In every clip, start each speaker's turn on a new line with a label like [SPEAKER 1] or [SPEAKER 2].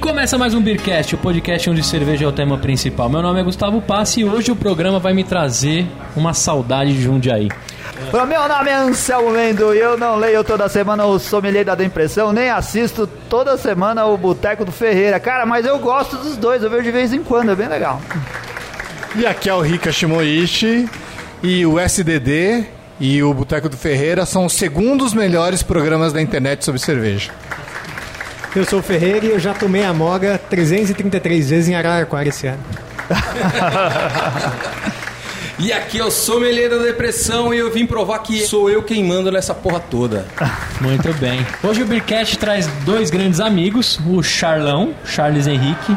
[SPEAKER 1] E começa mais um Beercast, o podcast onde cerveja é o tema principal. Meu nome é Gustavo Passi e hoje o programa vai me trazer uma saudade de Jundiaí.
[SPEAKER 2] O meu nome é Anselmo Mendo e eu não leio toda semana o Sommelier da Impressão, nem assisto toda semana o Boteco do Ferreira. Cara, mas eu gosto dos dois, eu vejo de vez em quando, é bem legal.
[SPEAKER 3] E aqui é o Rika Shimoishi e o SDD e o Boteco do Ferreira são os segundos melhores programas da internet sobre cerveja.
[SPEAKER 4] Eu sou o Ferreira e eu já tomei a moga 333 vezes em Araraquara esse ano.
[SPEAKER 5] E aqui eu sou Meleira da Depressão e eu vim provar que sou eu quem manda nessa porra toda.
[SPEAKER 1] Muito bem. Hoje o Beercast traz dois grandes amigos, o Charlão, Charles Henrique,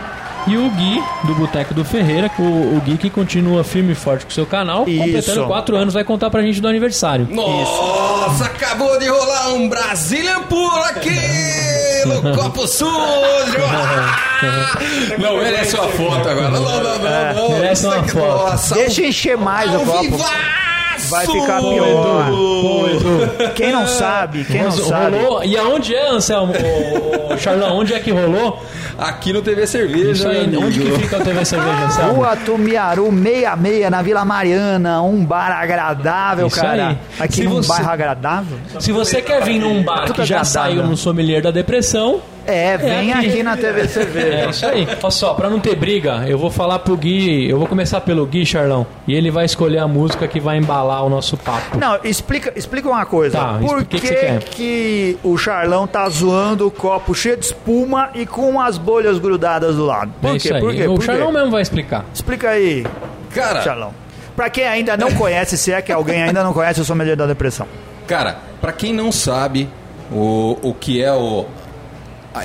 [SPEAKER 1] e o Gui, do Boteco do Ferreira, o, o Gui que continua firme e forte com o seu canal,
[SPEAKER 2] Isso.
[SPEAKER 1] completando quatro anos, vai contar pra gente do aniversário.
[SPEAKER 5] Nossa, acabou de rolar um Brazilian Pool aqui no copo sujo. Não, merece uma foto agora. Não, não, não, não. não.
[SPEAKER 1] merece uma
[SPEAKER 5] aqui-
[SPEAKER 1] foto.
[SPEAKER 5] Nossa,
[SPEAKER 2] Deixa encher mais o copo.
[SPEAKER 5] vivaço!
[SPEAKER 2] Vai ficar pior.
[SPEAKER 1] Pô, Edu.
[SPEAKER 2] Quem não sabe, quem não
[SPEAKER 1] Mas
[SPEAKER 2] sabe.
[SPEAKER 1] rolou. E aonde é, Anselmo? Ô, ô, Charlão, onde é que rolou?
[SPEAKER 5] Aqui no TV Cerveja.
[SPEAKER 1] Aí, onde que fica o TV Cerveja, Anselmo?
[SPEAKER 2] Rua Tumiaru 66, na Vila Mariana, um bar agradável,
[SPEAKER 1] Isso
[SPEAKER 2] cara.
[SPEAKER 1] aí.
[SPEAKER 2] Aqui
[SPEAKER 1] Se
[SPEAKER 2] num
[SPEAKER 1] você-
[SPEAKER 2] bairro agradável.
[SPEAKER 1] Se você quer vir num bar que já saiu no sommelier da depressão,
[SPEAKER 2] É, vem
[SPEAKER 1] aqui.
[SPEAKER 2] aqui. na TV
[SPEAKER 1] é
[SPEAKER 2] Cerveja.
[SPEAKER 1] isso aí. Olha só, pra não ter briga, eu vou falar pro Gui, eu vou começar pelo Gui, Charlão, e ele vai escolher a música que vai embalar o nosso papo.
[SPEAKER 2] Não, explica, explica uma coisa.
[SPEAKER 1] Tá,
[SPEAKER 2] Por
[SPEAKER 1] que
[SPEAKER 2] que,
[SPEAKER 1] que
[SPEAKER 2] o Charlão tá zoando o copo cheio de espuma e com as bolhas grudadas do lado? Por
[SPEAKER 1] é
[SPEAKER 2] quê? Por quê?
[SPEAKER 1] O
[SPEAKER 2] Por quê?
[SPEAKER 1] Charlão mesmo vai explicar.
[SPEAKER 2] Explica aí,
[SPEAKER 5] Cara,
[SPEAKER 2] Charlão. Pra quem ainda não conhece, se é que alguém ainda não conhece o Sommelier da Depressão.
[SPEAKER 5] Cara, pra quem não sabe o, o que é o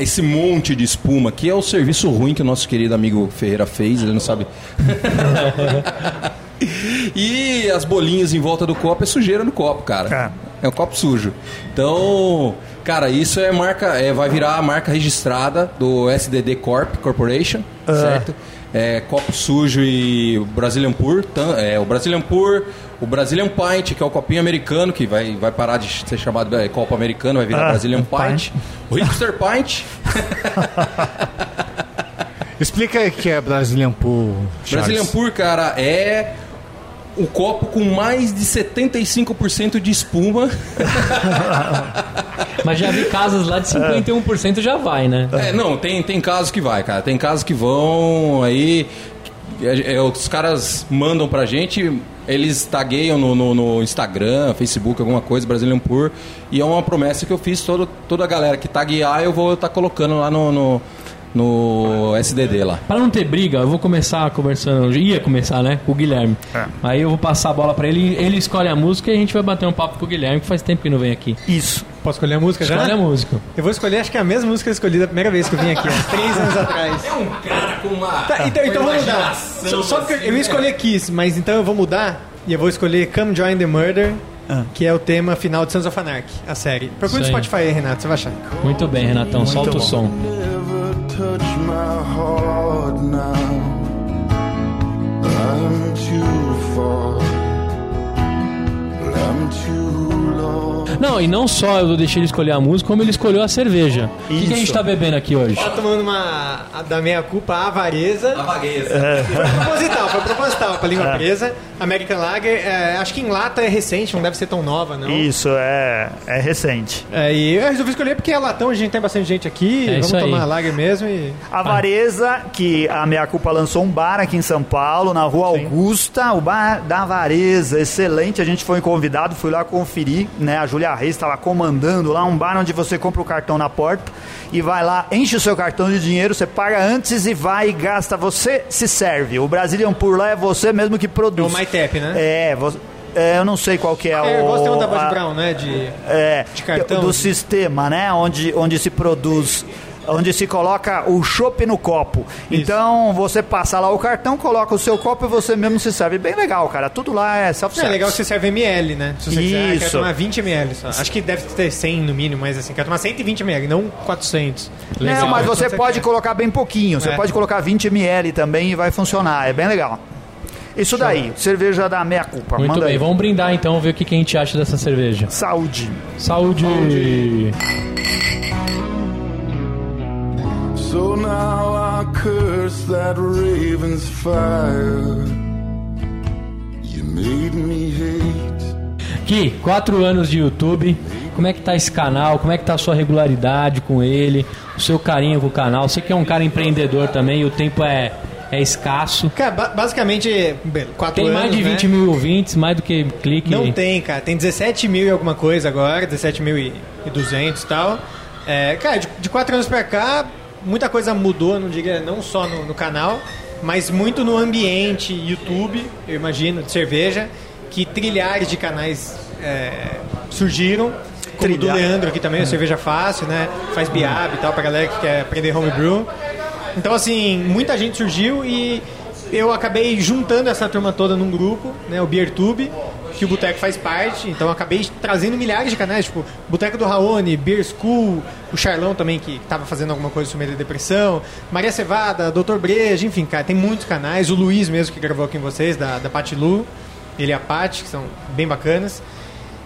[SPEAKER 5] esse monte de espuma, que é o serviço ruim que o nosso querido amigo Ferreira fez, ele não sabe. e as bolinhas em volta do copo é sujeira no copo, cara. É, um copo sujo. Então, cara, isso é marca, é, vai virar a marca registrada do SDD Corp Corporation, certo? É, copo sujo e o Brazilian Pur, é, o Brazilian Pur, o Brazilian Pint, que é o copinho americano, que vai, vai parar de ser chamado é, copo americano, vai virar
[SPEAKER 2] Ah,
[SPEAKER 5] Brazilian
[SPEAKER 2] Pint.
[SPEAKER 5] Pint. O Hipster Pint,
[SPEAKER 3] Explica aí o que é Brazilian Pool. Charles.
[SPEAKER 5] Brazilian Pur, cara, é o copo com mais de 75% de espuma.
[SPEAKER 1] Mas já vi casas lá de 51% já vai, né?
[SPEAKER 5] É, não, tem, tem casos que vai, cara. Tem casos que vão aí. É, é, os caras mandam pra gente, eles tagueiam no, no, no Instagram, Facebook, alguma coisa, Brazilian Pur. E é uma promessa que eu fiz, todo, toda a galera que taguear, eu vou estar colocando lá no, no, no SDD lá.
[SPEAKER 1] Pra não ter briga, eu vou começar conversando, ia começar, né, com o Guilherme. Aí eu vou passar a bola pra ele, ele escolhe a música e a gente vai bater um papo com o Guilherme, que faz tempo que não vem aqui.
[SPEAKER 2] Isso.
[SPEAKER 4] Posso escolher a música já?
[SPEAKER 1] Escolhe a música.
[SPEAKER 4] Eu vou escolher, acho que é a mesma música que eu escolhi da primeira vez que eu vim aqui, há três anos atrás.
[SPEAKER 5] É um cara com uma.
[SPEAKER 4] Tá, então, então vou mudar. Só, só porque eu ia escolher Kiss, mas então eu vou mudar e eu vou escolher Come Join the Murder, que é o tema final de Sons of Anarchy, a série. Procura no. Spotify aí, Renato, você vai achar.
[SPEAKER 1] Muito bem, Renatão, solta o som.
[SPEAKER 6] Touch my heart now. I'm too far. I'm too.
[SPEAKER 1] Não, e não só eu deixei ele escolher a música, como ele escolheu a cerveja. O que, que a gente tá bebendo aqui hoje?
[SPEAKER 4] Tá tomando uma a- da minha culpa a avareza.
[SPEAKER 5] vagueza.
[SPEAKER 4] Foi proposital, foi proposital pra língua presa. American Lager, é, acho que em lata é recente, não deve ser tão nova, não.
[SPEAKER 2] Isso, é, é recente.
[SPEAKER 4] É, e eu resolvi escolher porque é latão, a gente tem bastante gente aqui,
[SPEAKER 1] É
[SPEAKER 4] vamos
[SPEAKER 1] isso aí.
[SPEAKER 4] tomar lager mesmo e...
[SPEAKER 2] A Vareza, que a Meia Culpa lançou um bar aqui em São Paulo, na Rua Augusta, o bar da Vareza, excelente. A gente foi convidado, fui lá conferir, né? A Júlia Reis estava comandando lá um bar onde você compra o cartão na porta e vai lá, enche o seu cartão de dinheiro, você paga antes e vai e gasta. Você se serve. O Brazilian Pur lá é você mesmo que
[SPEAKER 4] É
[SPEAKER 2] produz.
[SPEAKER 4] o MyTap, né?
[SPEAKER 2] É, você- é, eu não sei qual que é,
[SPEAKER 4] É, eu
[SPEAKER 2] o...
[SPEAKER 4] gosto de um da Brown, né? De...
[SPEAKER 2] é,
[SPEAKER 4] de cartão.
[SPEAKER 2] do sistema, né? Onde, onde se produz, onde se coloca o chopp no copo. Então você passa lá o cartão, coloca o seu copo e você mesmo se serve. Bem legal, cara. Tudo lá é self-service.
[SPEAKER 4] é legal que você serve ml, né? Se você quiser,
[SPEAKER 2] Isso.
[SPEAKER 4] quer tomar 20 ml só. Acho que deve ter 100 no mínimo, mas assim, quer tomar 120 ml, não 400.
[SPEAKER 1] Legal.
[SPEAKER 2] Não, mas você pode colocar bem pouquinho. Você
[SPEAKER 4] É.
[SPEAKER 2] pode colocar 20 ml também e vai funcionar. É bem legal. Isso daí, cerveja da meia culpa.
[SPEAKER 1] Muito
[SPEAKER 2] Manda
[SPEAKER 1] bem,
[SPEAKER 2] aí.
[SPEAKER 1] vamos brindar então, ver o que, que a gente acha dessa cerveja.
[SPEAKER 2] Saúde.
[SPEAKER 1] Saúde!
[SPEAKER 6] So now I curse that raven's fire. You made me hate.
[SPEAKER 1] Gui, quatro anos de YouTube. Como é que tá esse canal? Como é que tá a sua regularidade com ele? O seu carinho com o canal? Você que é um cara empreendedor também e o tempo é, é escasso.
[SPEAKER 4] Cara, ba- basicamente, quatro
[SPEAKER 1] Tem
[SPEAKER 4] anos,
[SPEAKER 1] mais de
[SPEAKER 4] né?
[SPEAKER 1] 20 mil ouvintes, mais do que clique.
[SPEAKER 4] Não tem, cara. Tem 17 mil e alguma coisa agora, 17.200 e tal. É, cara, de, de quatro anos pra cá, muita coisa mudou, não diria não só no, no canal, mas muito no ambiente YouTube, eu imagino, de cerveja, que trilhares de canais é, surgiram. Como o do
[SPEAKER 2] Trilhar.
[SPEAKER 4] Leandro aqui também, o Cerveja Fácil, né? Faz biab e tal, pra galera que quer aprender homebrew. Então, assim, muita gente surgiu e eu acabei juntando essa turma toda num grupo, né? O BeerTube, que o Boteco faz parte. Então, acabei trazendo milhares de canais, tipo, Boteco do Raoni, Beer School, o Charlão também, que estava fazendo alguma coisa sobre a depressão, Maria Cevada, Dr. Breja, enfim, cara, tem muitos canais. O Luiz mesmo, que gravou aqui com vocês, da, da Pati Lu, ele e a Pati, que são bem bacanas.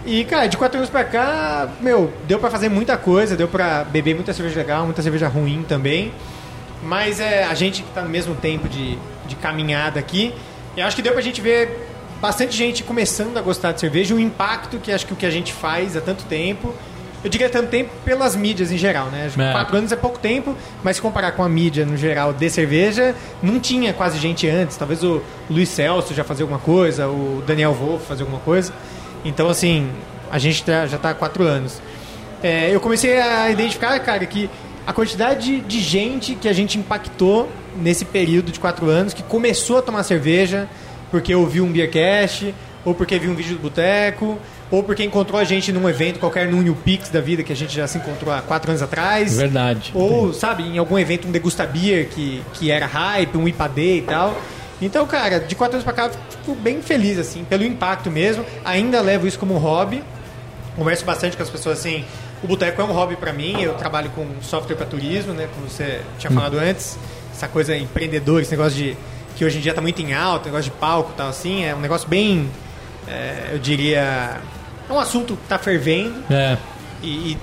[SPEAKER 4] E, cara, de quatro anos pra cá, meu, deu pra fazer muita coisa, deu pra beber muita cerveja legal, muita cerveja ruim também. Mas é a gente que tá no mesmo tempo de, de caminhada aqui, eu acho que deu pra gente ver bastante gente começando a gostar de cerveja, o impacto que acho que o que a gente faz há tanto tempo. Eu diria tanto tempo pelas mídias em geral, né?
[SPEAKER 1] É.
[SPEAKER 4] Quatro anos é pouco tempo, mas se comparar com a mídia no geral de cerveja, não tinha quase gente antes. Talvez o Luiz Celso já fazia alguma coisa, o Daniel Wolff fazia alguma coisa. Então, assim, a gente tá- já está há quatro anos. É, eu comecei a identificar, cara, que a quantidade de gente que a gente impactou nesse período de quatro anos, que começou a tomar cerveja porque ouviu um Beercast, ou porque viu um vídeo do Boteco, ou porque encontrou a gente num evento qualquer, num New Pix da vida, que a gente já se encontrou há quatro anos atrás.
[SPEAKER 1] Verdade.
[SPEAKER 4] Ou, sabe, em algum evento, um Degusta Beer que, que era hype, um IPA Day e tal. Então, cara, de quatro anos pra cá, eu fico bem feliz, assim, pelo impacto mesmo. Ainda levo isso como um hobby. Converso bastante com as pessoas, assim... O boteco é um hobby pra mim. Eu trabalho com software pra turismo, né? Como você tinha falado antes. Essa coisa empreendedora, esse negócio de... Que hoje em dia tá muito em alta, negócio de palco e tal, assim. É um negócio bem... é, eu diria... É um assunto que tá fervendo.
[SPEAKER 1] É.
[SPEAKER 4] E, e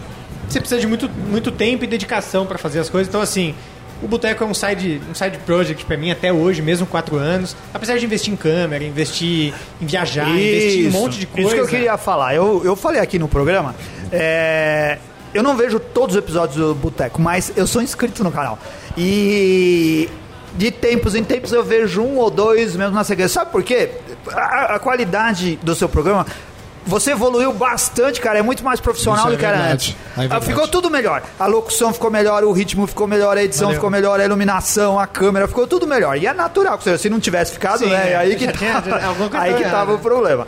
[SPEAKER 4] você precisa de muito, muito tempo e dedicação para fazer as coisas. Então, assim, o Boteco é um side, um side project para mim até hoje, mesmo quatro anos. Apesar de investir em câmera, investir em viajar, investir em um monte de coisa.
[SPEAKER 2] Isso que eu queria falar. Eu, eu falei aqui no programa. é, eu não vejo todos os episódios do Boteco, mas eu sou inscrito no canal. E de tempos em tempos eu vejo um ou dois mesmo na sequência. Sabe por quê? A, a qualidade do seu programa. Você evoluiu bastante, cara. É muito mais profissional
[SPEAKER 3] é
[SPEAKER 2] do que era
[SPEAKER 3] verdade.
[SPEAKER 2] antes.
[SPEAKER 3] É.
[SPEAKER 2] Ah, ficou tudo melhor. A locução ficou melhor, o ritmo ficou melhor, a edição
[SPEAKER 4] Valeu.
[SPEAKER 2] ficou melhor, a iluminação, a câmera ficou tudo melhor. E é natural, se não tivesse ficado,
[SPEAKER 4] Sim,
[SPEAKER 2] né?
[SPEAKER 4] é.
[SPEAKER 2] Aí que
[SPEAKER 4] tinha-
[SPEAKER 2] tava,
[SPEAKER 4] coisa
[SPEAKER 2] aí que
[SPEAKER 4] errada.
[SPEAKER 2] tava o problema.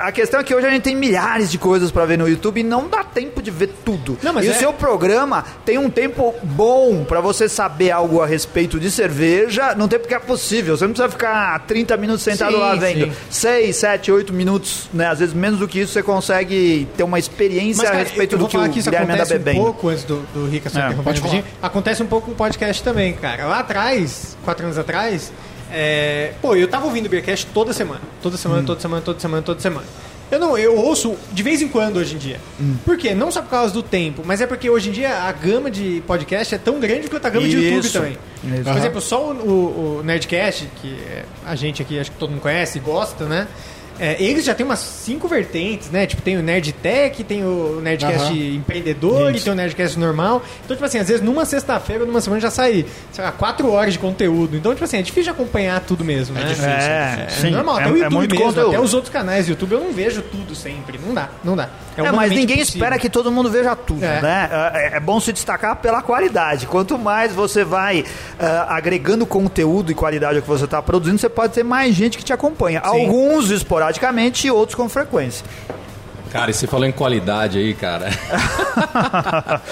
[SPEAKER 2] A questão é que hoje a gente tem milhares de coisas pra ver no YouTube e não dá tempo de ver tudo.
[SPEAKER 4] Não,
[SPEAKER 2] e
[SPEAKER 4] é-
[SPEAKER 2] o seu programa tem um tempo bom pra você saber algo a respeito de cerveja, não tem porque é possível. Você não precisa ficar 30 minutos sentado
[SPEAKER 4] Sim,
[SPEAKER 2] lá vendo.
[SPEAKER 4] sim.
[SPEAKER 2] 6, 7, 8 minutos, né? Às vezes menos do que isso você consegue ter uma experiência
[SPEAKER 4] Mas, cara,
[SPEAKER 2] a respeito
[SPEAKER 4] eu
[SPEAKER 2] do
[SPEAKER 4] vou
[SPEAKER 2] que o
[SPEAKER 4] falar que isso
[SPEAKER 2] Guilherme anda
[SPEAKER 4] acontece
[SPEAKER 2] bebendo.
[SPEAKER 4] um pouco antes do, do Rica só
[SPEAKER 2] É,
[SPEAKER 4] interromper
[SPEAKER 2] pode
[SPEAKER 4] rapidinho. Acontece um pouco com o podcast também, cara. Lá atrás, quatro anos atrás, é, pô, eu tava ouvindo o Beercast toda semana. Toda semana,
[SPEAKER 2] Hum.
[SPEAKER 4] toda semana, toda semana, toda semana. Eu não, eu ouço de vez em quando hoje em dia.
[SPEAKER 2] Hum.
[SPEAKER 4] Por quê? Não só por causa do tempo, mas é porque hoje em dia a gama de podcast é tão grande quanto a gama de YouTube
[SPEAKER 2] Isso.
[SPEAKER 4] também.
[SPEAKER 2] Isso.
[SPEAKER 4] Por exemplo, só o, o- o Nerdcast, que é, a gente aqui acho que todo mundo conhece e gosta, né? É, eles já tem umas cinco vertentes, né? Tipo, tem o Nerd Tech, tem o Nerdcast
[SPEAKER 3] Aham.
[SPEAKER 4] empreendedor e tem o Nerdcast normal. Então, tipo assim, às vezes numa sexta-feira ou numa semana já sai, sei lá, quatro horas de conteúdo. Então, tipo assim, é difícil de acompanhar tudo mesmo, né?
[SPEAKER 2] difícil. É,
[SPEAKER 4] É, normal, até
[SPEAKER 2] É-
[SPEAKER 4] o
[SPEAKER 2] é
[SPEAKER 4] YouTube
[SPEAKER 2] muito
[SPEAKER 4] mesmo,
[SPEAKER 2] conteúdo.
[SPEAKER 4] até os outros canais do YouTube eu não vejo tudo sempre. Não dá, não dá.
[SPEAKER 2] É, mas
[SPEAKER 4] humanamente
[SPEAKER 2] ninguém
[SPEAKER 4] impossível.
[SPEAKER 2] espera que todo mundo veja tudo,
[SPEAKER 4] É.
[SPEAKER 2] né? É, é bom se destacar pela qualidade. Quanto mais você vai ah, agregando conteúdo e qualidade ao que você está produzindo, você pode ter mais gente que te acompanha. Alguns esporadicamente e outros com frequência.
[SPEAKER 5] Cara, e você falou em qualidade aí, cara.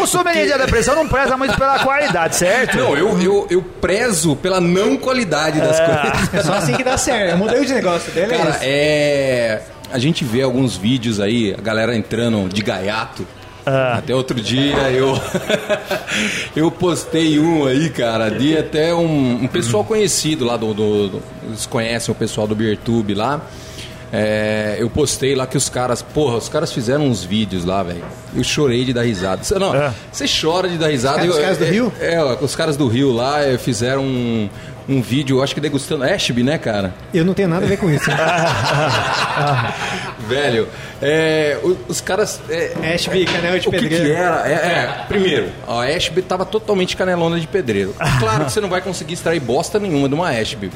[SPEAKER 2] o sommelier da depressão não preza muito pela qualidade, certo?
[SPEAKER 5] Não, eu, eu, eu prezo pela não qualidade das coisas.
[SPEAKER 4] É só assim que dá certo. É o modelo de negócio dele é
[SPEAKER 5] Cara, é. A gente vê alguns vídeos aí, a galera entrando de gaiato. Até outro dia eu eu postei um aí, cara, de até um, um pessoal conhecido lá do, do- do- Eles conhecem o pessoal do Beertube lá. é, eu postei lá que os caras, porra, os caras fizeram uns vídeos lá, velho. Eu chorei de dar risada. Você, não,
[SPEAKER 2] É.
[SPEAKER 5] você chora de dar risada.
[SPEAKER 4] Os
[SPEAKER 5] Eu-
[SPEAKER 4] caras do
[SPEAKER 5] é,
[SPEAKER 4] Rio?
[SPEAKER 5] É, ó, os caras do Rio lá eh, fizeram um, um vídeo, eu acho que degustando Ashby, né, cara?
[SPEAKER 4] Eu não tenho nada a ver com isso.
[SPEAKER 5] Velho, é, o- os caras. É,
[SPEAKER 4] Ashby, canela de
[SPEAKER 5] o que,
[SPEAKER 4] pedreiro.
[SPEAKER 5] que era? É, é, primeiro, a Ashby tava totalmente canelona de pedreiro. Claro que você não vai conseguir extrair bosta nenhuma de uma Ashby.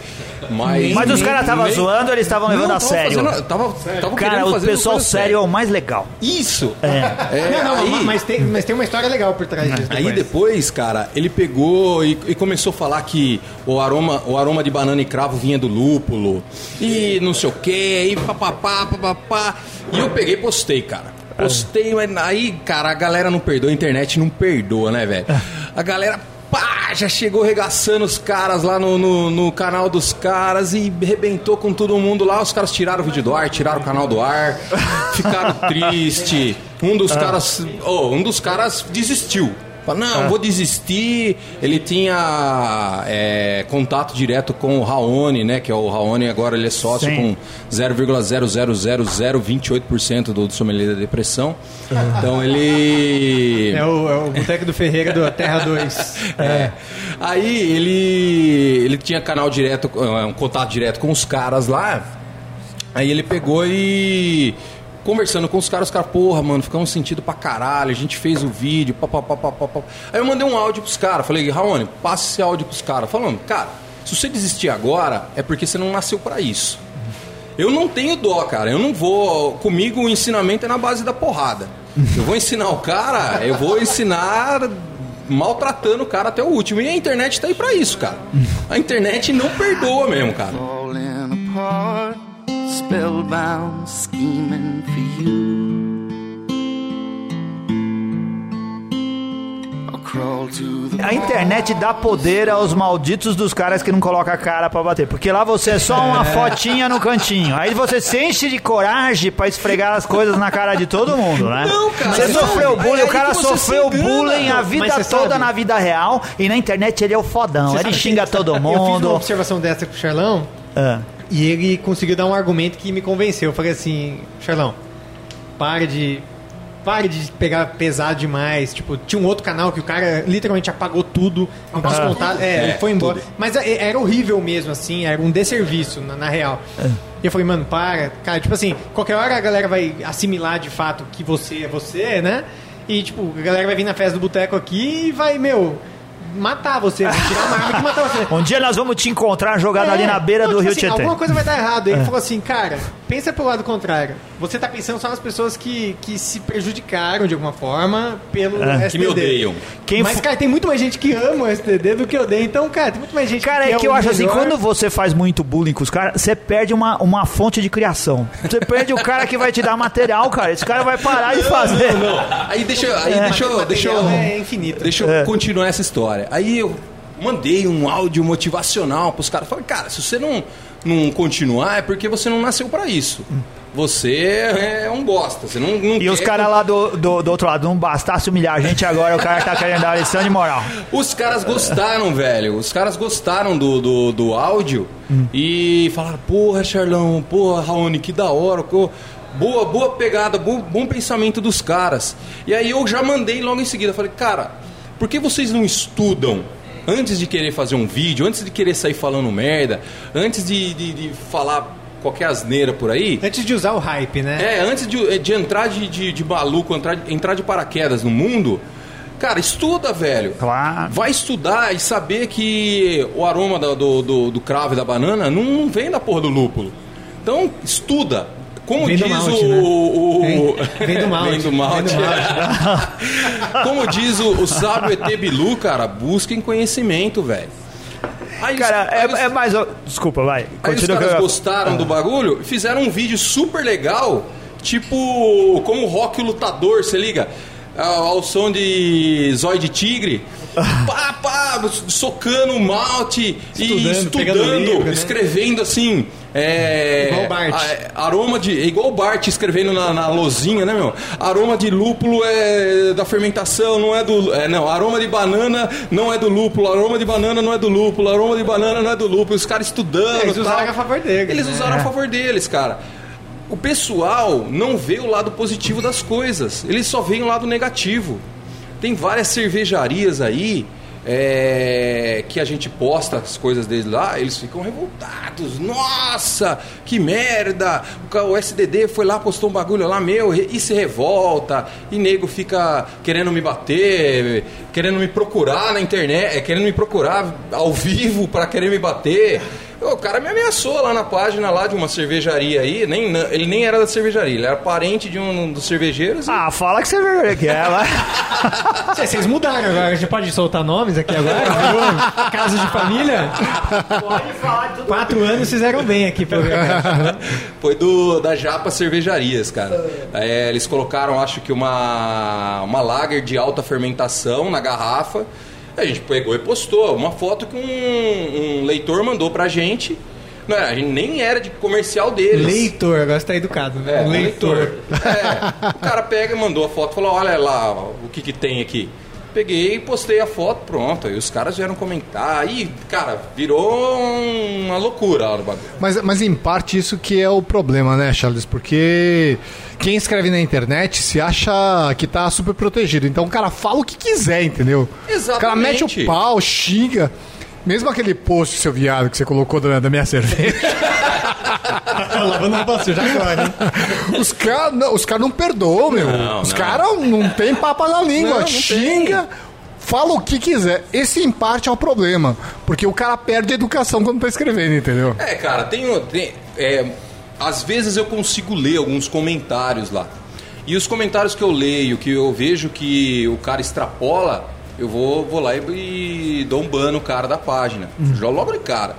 [SPEAKER 5] Mas,
[SPEAKER 2] Mas os caras estavam
[SPEAKER 5] nem-
[SPEAKER 2] zoando eles estavam
[SPEAKER 5] Não,
[SPEAKER 2] levando a
[SPEAKER 5] tava
[SPEAKER 2] sério?
[SPEAKER 5] fazendo- tava, tava
[SPEAKER 2] Cara, o
[SPEAKER 5] fazer
[SPEAKER 2] pessoal sério é o mais legal.
[SPEAKER 5] Isso! É,
[SPEAKER 4] Não, não,
[SPEAKER 5] aí-
[SPEAKER 4] mas, tem, mas tem uma história legal por trás disso.
[SPEAKER 5] Aí depois, cara, ele pegou e, e começou a falar que o aroma, o aroma de banana e cravo vinha do lúpulo e não sei o que, e papapá, papapá. E eu peguei e postei, cara. Postei, mas aí, cara, a galera não perdoa, a internet não perdoa, né, velho? A galera, pá, já chegou regaçando os caras lá no, no, no canal dos caras e rebentou com todo mundo lá. Os caras tiraram o vídeo do ar, tiraram o canal do ar, ficaram tristes. Um dos caras, oh, um dos caras desistiu. Falou, não, vou desistir. Ele tinha é, contato direto com o Raoni, né? Que é o Raoni agora ele é sócio
[SPEAKER 2] Sim.
[SPEAKER 5] com 0,00028% do, do sommelier da depressão. Então ele
[SPEAKER 4] É o, é o Boteco do Ferreira do Terra 2.
[SPEAKER 5] é. Aí ele ele tinha canal direto, eh, um contato direto com os caras lá. Aí ele pegou e conversando com os caras, os caras, porra, mano, ficamos sentido pra caralho, a gente fez o vídeo, papapá. Aí eu mandei um áudio pros caras, falei, Raoni, passa esse áudio pros caras, falando, cara, se você desistir agora, é porque você não nasceu pra isso. Eu não tenho dó, cara. Eu não vou. Comigo o ensinamento é na base da porrada. Eu vou ensinar o cara, eu vou ensinar maltratando o cara até o último. E a internet tá aí pra isso, cara. A internet não perdoa mesmo, cara.
[SPEAKER 6] Spellbound, scheming for you. I'll crawl to the
[SPEAKER 2] A internet dá poder aos malditos dos caras que não colocam a cara pra bater. Porque lá você é só uma fotinha no cantinho. Aí você se enche de coragem pra esfregar as coisas na cara de todo mundo, né?
[SPEAKER 5] Não, cara,
[SPEAKER 2] Você
[SPEAKER 5] mas
[SPEAKER 2] sofreu
[SPEAKER 5] não,
[SPEAKER 2] bullying,
[SPEAKER 5] é
[SPEAKER 2] o cara
[SPEAKER 5] você
[SPEAKER 2] sofreu
[SPEAKER 5] engana.
[SPEAKER 2] bullying a vida
[SPEAKER 4] você
[SPEAKER 2] toda
[SPEAKER 4] sabe-
[SPEAKER 2] na vida real. E na internet ele é o fodão. ele
[SPEAKER 4] sabe
[SPEAKER 2] xinga
[SPEAKER 4] que-
[SPEAKER 2] todo
[SPEAKER 4] Eu fiz uma
[SPEAKER 2] mundo.
[SPEAKER 4] observação dessa com o Charlão
[SPEAKER 2] Ah.
[SPEAKER 4] E ele conseguiu dar um argumento que me convenceu. Eu falei assim, Charlão, pare de. Pare de pegar pesado demais. Tipo, tinha um outro canal que o cara literalmente apagou tudo, não quis contar. É,
[SPEAKER 5] É,
[SPEAKER 4] ele foi embora.
[SPEAKER 5] tudo.
[SPEAKER 4] Mas é- era horrível mesmo, assim, era um desserviço, na, na real. E eu falei, mano, para. Cara, tipo assim, qualquer hora a galera vai assimilar de fato que você é você, né? E, tipo, a galera vai vir na festa do boteco aqui e vai, meu, matar você, vai tirar uma arma e matar você.
[SPEAKER 2] Um dia nós vamos te encontrar jogado ali
[SPEAKER 4] É,
[SPEAKER 2] na beira
[SPEAKER 4] não,
[SPEAKER 2] do
[SPEAKER 4] tipo
[SPEAKER 2] Rio
[SPEAKER 4] assim,
[SPEAKER 2] Tietê.
[SPEAKER 4] Alguma coisa vai dar errado. Ele falou assim, cara, pensa pelo lado contrário. Você tá pensando só nas pessoas que, que se prejudicaram de alguma forma pelo
[SPEAKER 2] É.
[SPEAKER 4] STD.
[SPEAKER 5] Que me odeiam.
[SPEAKER 2] Quem
[SPEAKER 4] Mas, cara, tem muito mais gente que ama o STD do que odeia. Então, cara, tem muito mais gente
[SPEAKER 2] Cara,
[SPEAKER 4] que
[SPEAKER 2] é que eu acho assim,
[SPEAKER 4] melhor.
[SPEAKER 2] quando você faz muito bullying com os caras, você perde uma, uma fonte de criação. Você perde o cara que vai te dar material, cara. Esse cara vai parar de fazer.
[SPEAKER 5] Aí deixa, eu- aí
[SPEAKER 2] É.
[SPEAKER 5] deixa, eu- deixa eu.
[SPEAKER 4] é infinito.
[SPEAKER 5] Deixa eu
[SPEAKER 2] É.
[SPEAKER 5] continuar essa história. Aí eu mandei um áudio motivacional pros caras. Falei, cara, se você não, não continuar, é porque você não nasceu pra isso. Você é um bosta. Você não, não
[SPEAKER 2] E os caras lá do, do, do outro lado, não bastasse humilhar a gente agora, o cara tá querendo dar lição de moral.
[SPEAKER 5] Os caras gostaram, velho. Os caras gostaram do, do, do áudio e falaram, porra, Charlão, porra, Raoni, que da hora. pô, Boa, boa pegada, bom, bom pensamento dos caras. E aí eu já mandei logo em seguida, falei, cara, por que vocês não estudam antes de querer fazer um vídeo, antes de querer sair falando merda, antes de, de, de falar qualquer asneira por aí?
[SPEAKER 4] Antes de usar o hype, né?
[SPEAKER 5] É, antes de, de entrar de, de, de maluco, entrar, entrar de paraquedas no mundo, cara, estuda, velho.
[SPEAKER 2] Claro.
[SPEAKER 5] Vai estudar e saber que o aroma da- do, do, do cravo e da banana não, não vem da porra do lúpulo. Então, estuda. Como
[SPEAKER 4] Vem do
[SPEAKER 5] diz
[SPEAKER 4] malte,
[SPEAKER 5] o,
[SPEAKER 4] né?
[SPEAKER 5] o-
[SPEAKER 4] Vem- vem do malte.
[SPEAKER 5] Vem do malte.
[SPEAKER 4] Vem do
[SPEAKER 5] Como diz o, o sábio ET Bilu, cara, busquem conhecimento, velho. Aí os-
[SPEAKER 2] Cara,
[SPEAKER 5] aí os-
[SPEAKER 2] é, é mais. Desculpa, vai.
[SPEAKER 5] Aí os
[SPEAKER 2] Continua
[SPEAKER 5] caras
[SPEAKER 2] eu...
[SPEAKER 5] gostaram do bagulho e fizeram um vídeo super legal, tipo como rock lutador, você liga? Ao, ao som de zóio de tigre. Pá, pá, socando o malte
[SPEAKER 4] Estudando,
[SPEAKER 5] e estudando,
[SPEAKER 4] livro, né?
[SPEAKER 5] escrevendo assim. É,
[SPEAKER 4] Igual o Bart.
[SPEAKER 5] a- aroma de. é Igual o Bart escrevendo na, na lozinha, né, meu? Aroma de lúpulo é da fermentação, não é do. É, não, aroma de banana não é do lúpulo, aroma de banana não é do lúpulo, aroma de banana não é do lúpulo. Os caras estudando.
[SPEAKER 4] Eles
[SPEAKER 5] tal.
[SPEAKER 4] usaram a favor deles,
[SPEAKER 5] Eles
[SPEAKER 4] né?
[SPEAKER 5] usaram a favor deles, cara. o pessoal não vê o lado positivo das coisas, eles só veem o lado negativo. Tem várias cervejarias aí é, que a gente posta as coisas deles lá, eles ficam revoltados. Nossa, que merda! O SDD foi lá, postou um bagulho lá meu e se revolta. E nego fica querendo me bater, querendo me procurar na internet, é, querendo me procurar ao vivo para querer me bater. O cara me ameaçou lá na página lá de uma cervejaria aí, nem, ele nem era da cervejaria, ele era parente de um dos cervejeiros. e-
[SPEAKER 2] Ah, fala que você é que é, vai.
[SPEAKER 4] Cê- Vocês mudaram agora, a gente pode soltar nomes aqui agora? Caso de família?
[SPEAKER 2] Pode falar de tudo.
[SPEAKER 4] Quatro anos fizeram bem aqui Vercast.
[SPEAKER 5] Foi do da Japa Cervejarias, cara. É, eles colocaram, acho que uma uma lager de alta fermentação na garrafa. A gente pegou e postou uma foto que um, um leitor mandou pra gente. Não, era- a gente nem era de comercial deles.
[SPEAKER 4] Leitor, agora você tá educado, né?
[SPEAKER 5] É, um leitor. É, o cara pega e mandou a foto, falou: Olha lá o que, que tem aqui. Peguei e postei a foto, pronto. Aí os caras vieram comentar. Aí, cara, virou uma loucura lá no bagulho.
[SPEAKER 3] Mas, mas em parte isso que é o problema, né, Charles? Porque quem escreve na internet se acha que tá super protegido. Então o cara fala o que quiser, entendeu? O cara mete
[SPEAKER 5] Exatamente.
[SPEAKER 3] o pau, xinga. Mesmo aquele post, seu viado, que você colocou da, da minha cerveja.
[SPEAKER 4] Lavando roupa suja agora, hein?
[SPEAKER 3] os caras não, os cara não perdoam, meu.
[SPEAKER 5] Não,
[SPEAKER 3] os caras não tem papo na língua.
[SPEAKER 5] Não, não
[SPEAKER 3] xinga. Fala o que quiser. Esse, em parte, é o problema. Porque o cara perde a educação quando tá escrevendo, entendeu?
[SPEAKER 5] É, cara, tem, tem é, às vezes eu consigo ler alguns comentários lá. E os comentários que eu leio, que eu vejo que o cara extrapola, eu vou, vou lá e, e dou um ban no cara da página. Já logo de cara.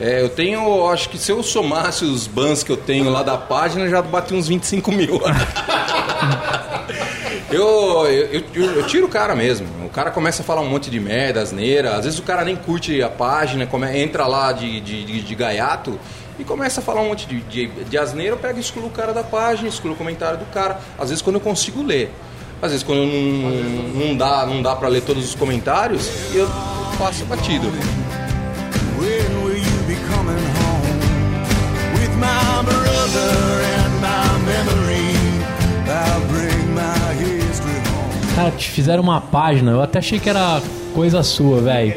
[SPEAKER 5] É, eu tenho, acho que se eu somasse os bans que eu tenho lá da página, já bati uns 25 mil. Eu, eu, eu- eu tiro o cara mesmo. O cara começa a falar um monte de merda, asneira. Às vezes o cara nem curte a página, come- entra lá de, de, de, de gaiato e começa a falar um monte de, de, de asneira. Eu pego e excluo o cara da página, excluo o comentário do cara. Às vezes quando eu consigo ler. Às vezes quando não, não dá, não dá pra ler todos os comentários, eu passo batido.
[SPEAKER 6] When will you be coming home with my brother and my memory? I'll bring my history home.
[SPEAKER 1] Cara, te fizeram uma página, eu até achei que era coisa sua, velho.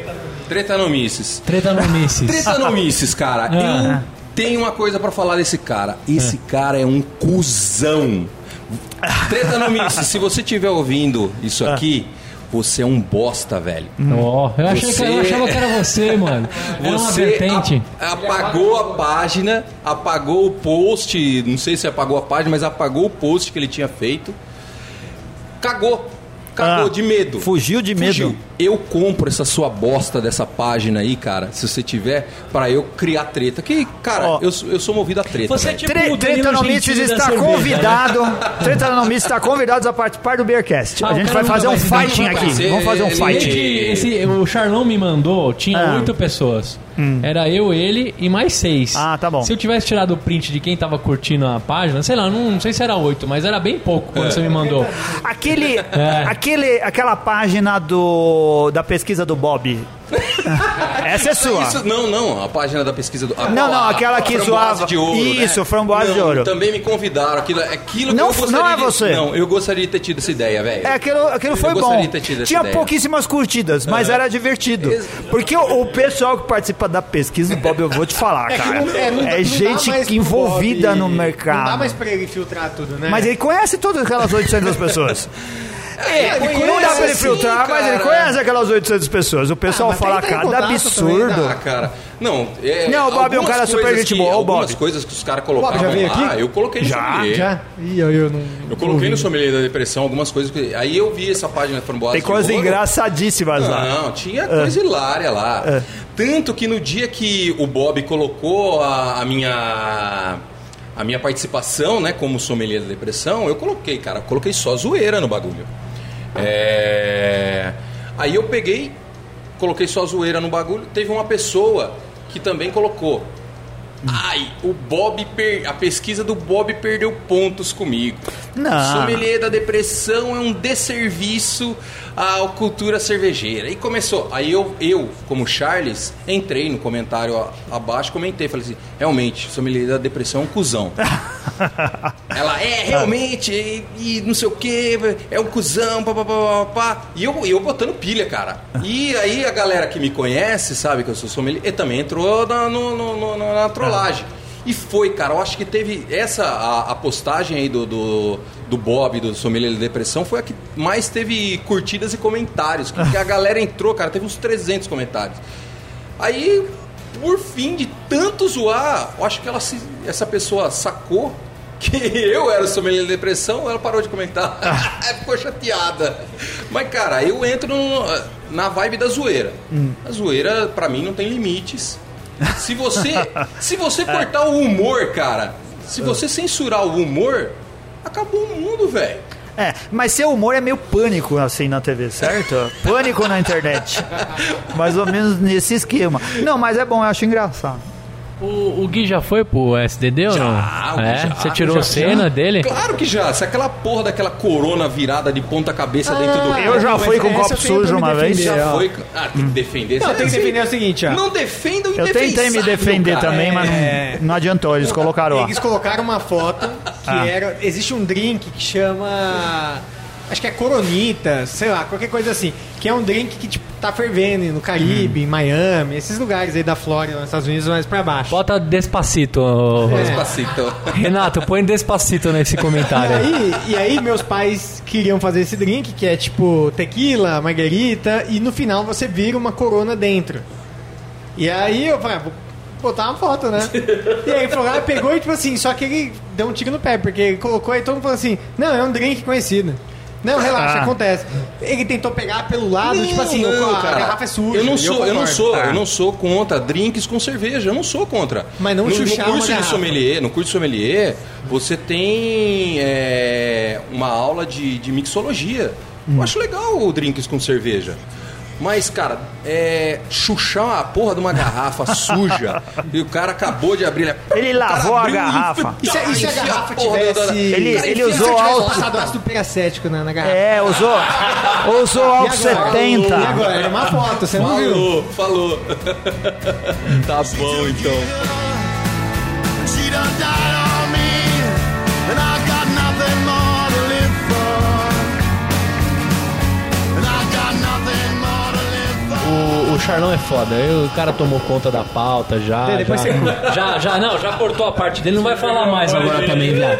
[SPEAKER 5] Tretanomices.
[SPEAKER 1] Treta no Misses.
[SPEAKER 5] Tretanomices, cara.
[SPEAKER 1] Ah.
[SPEAKER 5] Eu tenho uma coisa pra falar desse cara. Esse cara é um cuzão. Tretanomices, se você estiver ouvindo isso aqui, você é um bosta, velho.
[SPEAKER 1] Ó, eu, achei que,
[SPEAKER 5] Você-
[SPEAKER 1] eu achava que era você, mano. Era
[SPEAKER 5] Você a- apagou a página, apagou o post, não sei se apagou a página, mas apagou o post que ele tinha feito. Cagou. Cagou
[SPEAKER 2] Ah,
[SPEAKER 5] de medo.
[SPEAKER 2] fugiu de medo.
[SPEAKER 5] Eu compro essa sua bosta dessa página aí, cara, se você tiver, pra eu criar treta. Que, cara,
[SPEAKER 2] Ó.
[SPEAKER 5] eu, sou- eu sou movido a treta.
[SPEAKER 1] Você é tipo
[SPEAKER 2] Tre
[SPEAKER 1] Gentili da
[SPEAKER 2] está
[SPEAKER 1] cerveja, né?
[SPEAKER 2] convidado. Tretanomites está convidado a participar do Beercast.
[SPEAKER 1] Ah,
[SPEAKER 2] a gente vai fazer um
[SPEAKER 1] vai se
[SPEAKER 2] fighting aqui. Vamos fazer um fighting.
[SPEAKER 1] Esse, o Charlão me mandou, tinha
[SPEAKER 2] Ah.
[SPEAKER 1] oito pessoas. Era eu, ele e mais seis.
[SPEAKER 2] Ah, tá bom.
[SPEAKER 1] Se eu tivesse tirado o print de quem tava curtindo a página, sei lá, não, não sei se era oito, mas era bem pouco quando você me mandou.
[SPEAKER 2] Aquele,
[SPEAKER 1] É.
[SPEAKER 2] aquele, aquela página do, da pesquisa do Bob. Essa é sua.
[SPEAKER 5] Isso- não, não, a página da pesquisa do. a-
[SPEAKER 2] Não, não,
[SPEAKER 5] a-
[SPEAKER 2] aquela
[SPEAKER 5] a
[SPEAKER 2] que zoava.
[SPEAKER 5] De ouro,
[SPEAKER 2] Isso,
[SPEAKER 5] né?
[SPEAKER 2] framboesa
[SPEAKER 5] Não,
[SPEAKER 2] de ouro.
[SPEAKER 5] Também me convidaram. Aquilo, aquilo
[SPEAKER 2] Não
[SPEAKER 5] que eu gostaria
[SPEAKER 2] não é
[SPEAKER 5] de-
[SPEAKER 2] você.
[SPEAKER 5] Não, eu gostaria de ter tido essa ideia, velho.
[SPEAKER 2] É, aquilo, aquilo
[SPEAKER 5] Eu
[SPEAKER 2] foi
[SPEAKER 5] gostaria
[SPEAKER 2] bom.
[SPEAKER 5] de ter tido essa
[SPEAKER 2] Tinha
[SPEAKER 5] ideia.
[SPEAKER 2] pouquíssimas curtidas, mas era divertido.
[SPEAKER 5] Ex-
[SPEAKER 2] Porque o, o pessoal que participa da pesquisa do Bob, eu vou te falar,
[SPEAKER 4] É
[SPEAKER 2] cara.
[SPEAKER 4] é, não
[SPEAKER 2] É
[SPEAKER 4] não dá
[SPEAKER 2] gente envolvida
[SPEAKER 4] Bob-
[SPEAKER 2] no
[SPEAKER 4] Não dá
[SPEAKER 2] mercado.
[SPEAKER 4] mais pra ele filtrar tudo, né?
[SPEAKER 2] Mas ele conhece todas aquelas 800 pessoas.
[SPEAKER 5] É,
[SPEAKER 2] não dá
[SPEAKER 5] conhece
[SPEAKER 2] pra ele
[SPEAKER 5] sim,
[SPEAKER 2] filtrar, mas ele conhece aquelas 800 pessoas. O pessoal
[SPEAKER 4] mas
[SPEAKER 2] fala
[SPEAKER 4] em
[SPEAKER 2] cada absurdo.
[SPEAKER 5] Ah, cara. Não, é,
[SPEAKER 2] Não, o Bob é um cara super gente boa, o
[SPEAKER 5] Algumas
[SPEAKER 2] Bob.
[SPEAKER 5] coisas que os caras colocavam
[SPEAKER 4] já veio
[SPEAKER 5] lá,
[SPEAKER 4] aqui?
[SPEAKER 5] eu coloquei no
[SPEAKER 2] Já,
[SPEAKER 5] sommelier.
[SPEAKER 4] Já? Ih, eu, eu não.
[SPEAKER 5] Eu coloquei no sommelier da depressão algumas coisas que... Aí eu vi essa página framboesa
[SPEAKER 2] Tem
[SPEAKER 5] de
[SPEAKER 2] coisas engraçadíssimas lá.
[SPEAKER 5] Não, tinha coisa hilária lá. Tanto que no dia que o Bob colocou a, a minha a minha participação, né, como sommelier da depressão, eu coloquei, cara, eu coloquei só zoeira no bagulho. É... Aí eu peguei, coloquei só zoeira no bagulho. Teve uma pessoa que também colocou. Ai, o Bob per... a pesquisa do Bob perdeu pontos comigo.
[SPEAKER 2] Não.
[SPEAKER 5] Sommelier da depressão é um desserviço à cultura cervejeira. E começou. Aí eu, eu como Charles, entrei no comentário abaixo, comentei, falei assim, realmente, sommelier da depressão é um cuzão. Ela é, realmente, e, e não sei o que, é um cuzão, pá, pá, pá, pá, pá. E eu, eu botando pilha, cara. E aí a galera que me conhece, sabe que eu sou sommelier, e também entrou na, no- no- no- na trollagem. E foi, cara, eu acho que teve essa, a, a postagem aí do, do, do Bob, do Sommelier da Depressão, foi a que mais teve curtidas e comentários. Porque a galera entrou, cara, teve uns 300 comentários. Aí, por fim de tanto zoar, eu acho que ela se- essa pessoa sacou que eu era o sommelier da depressão, ela parou de comentar. Ficou chateada. Mas, cara, eu entro no- na vibe da zoeira. A zoeira, pra mim, não tem limites. Se você, se você cortar o humor, cara, se você censurar o humor, acabou o mundo, velho.
[SPEAKER 2] É, mas seu humor é meio pânico assim na TV, certo? Pânico na internet. Mais ou menos nesse esquema. Não, mas é bom, eu acho engraçado.
[SPEAKER 1] O, o Gui já foi pro SDD ou não?
[SPEAKER 5] Já,
[SPEAKER 1] É?
[SPEAKER 5] já,
[SPEAKER 1] Você tirou
[SPEAKER 5] já,
[SPEAKER 1] cena
[SPEAKER 5] já.
[SPEAKER 1] dele?
[SPEAKER 5] Claro que já. Se aquela porra daquela corona virada de ponta cabeça dentro do
[SPEAKER 2] Eu já fui com
[SPEAKER 4] essa
[SPEAKER 2] copo sujo
[SPEAKER 4] me
[SPEAKER 2] uma vez.
[SPEAKER 5] Já
[SPEAKER 4] ó.
[SPEAKER 5] foi. Ah, tem que defender.
[SPEAKER 4] Não, tem que defender o seguinte, ó.
[SPEAKER 5] Não defenda o
[SPEAKER 2] Eu tentei me defender
[SPEAKER 5] cara.
[SPEAKER 2] também, mas
[SPEAKER 4] É.
[SPEAKER 2] não, não adiantou. Eles colocaram lá.
[SPEAKER 4] Eles colocaram uma foto que
[SPEAKER 2] Ah.
[SPEAKER 4] era. Existe um drink que chama. Acho que é Coronita, sei lá, qualquer coisa assim. Que é um drink que tipo, tá fervendo no Caribe,
[SPEAKER 2] Hum.
[SPEAKER 4] em Miami, esses lugares aí da Flórida, nos Estados Unidos, mais pra baixo.
[SPEAKER 1] Bota Despacito.
[SPEAKER 4] É.
[SPEAKER 5] Despacito.
[SPEAKER 1] Renato, põe Despacito nesse
[SPEAKER 4] E
[SPEAKER 1] comentário aí.
[SPEAKER 4] aí, e aí meus pais queriam fazer esse drink, que é tipo tequila, margarita, e no final você vira uma corona dentro. E aí eu falei, ah, vou botar uma foto, né? e aí foi lá, pegou e tipo assim, só que ele deu um tiro no pé, porque ele colocou e todo mundo falou assim, não, é um drink conhecido. Não, relaxa,
[SPEAKER 2] Ah.
[SPEAKER 4] acontece. Ele tentou pegar pelo lado, tipo assim,
[SPEAKER 5] não,
[SPEAKER 4] a
[SPEAKER 5] cara.
[SPEAKER 4] garrafa é suja.
[SPEAKER 5] Eu não sou, eu, não
[SPEAKER 4] concordo.
[SPEAKER 5] sou,
[SPEAKER 2] Ah.
[SPEAKER 5] eu não sou contra drinks com cerveja. Eu não sou contra.
[SPEAKER 4] Mas não
[SPEAKER 5] no, no curso de sommelier, no curso de sommelier, você tem é, uma aula de, de mixologia.
[SPEAKER 4] Hum.
[SPEAKER 5] Eu acho legal o drinks com cerveja. Mas, cara, é, chuchar a porra de uma garrafa suja e o cara acabou de abrir.
[SPEAKER 2] Ele
[SPEAKER 5] o cara
[SPEAKER 2] lavou a garrafa.
[SPEAKER 4] E se, e se a garrafa
[SPEAKER 5] porra da- da-
[SPEAKER 4] tivesse...
[SPEAKER 2] Ele-
[SPEAKER 5] Cara,
[SPEAKER 2] ele usou álcool.
[SPEAKER 4] passado ácido peracético na, na garrafa.
[SPEAKER 2] É, usou, usou álcool
[SPEAKER 4] agora?
[SPEAKER 2] 70.
[SPEAKER 4] E agora? Era uma foto, você não viu?
[SPEAKER 5] Falou, falou. tá bom, então.
[SPEAKER 6] She done died
[SPEAKER 1] O, Charlão é foda. Eu- o cara tomou conta da pauta já.
[SPEAKER 4] É, depois
[SPEAKER 1] já,
[SPEAKER 4] você-
[SPEAKER 1] já, já, não, já cortou a parte dele, não vai falar mais agora também, viado.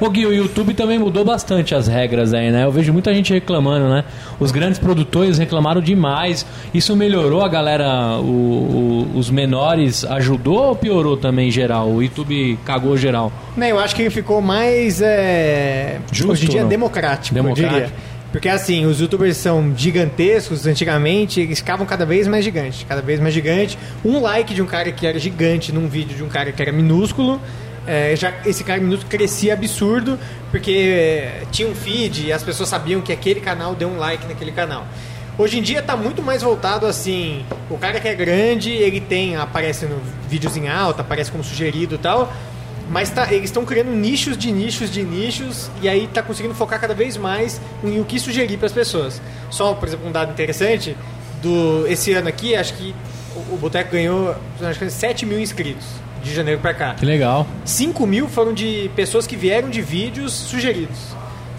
[SPEAKER 1] Ô Gui, o YouTube também mudou bastante as regras aí, né? Eu vejo muita gente reclamando, né? Os grandes produtores reclamaram demais. Isso melhorou a galera, o- o- os menores ajudou ou piorou também em geral? O YouTube cagou geral.
[SPEAKER 4] Não, eu acho que ele ficou mais. É,
[SPEAKER 1] Justo
[SPEAKER 4] hoje em dia
[SPEAKER 1] não?
[SPEAKER 4] democrático, eu
[SPEAKER 1] Democrático.
[SPEAKER 4] Porque assim, os youtubers são gigantescos antigamente, eles ficavam cada vez mais gigantes, cada vez mais gigante. Um like de um cara que era gigante num vídeo de um cara que era minúsculo, é, já esse cara minúsculo crescia absurdo, porque é, tinha um feed e as pessoas sabiam que aquele canal deu um like naquele canal. Hoje em dia tá muito mais voltado assim, o cara que é grande, ele tem, aparece no vídeos em alta, aparece como sugerido e tal, mas tá- eles estão criando nichos de nichos de nichos e aí tá conseguindo focar cada vez mais em o que sugerir para as pessoas. Só, por exemplo, um dado interessante do esse ano aqui, acho que o, o Boteco ganhou acho que 7 mil inscritos de janeiro para cá.
[SPEAKER 1] Que legal.
[SPEAKER 4] 5 mil foram de pessoas que vieram de vídeos sugeridos.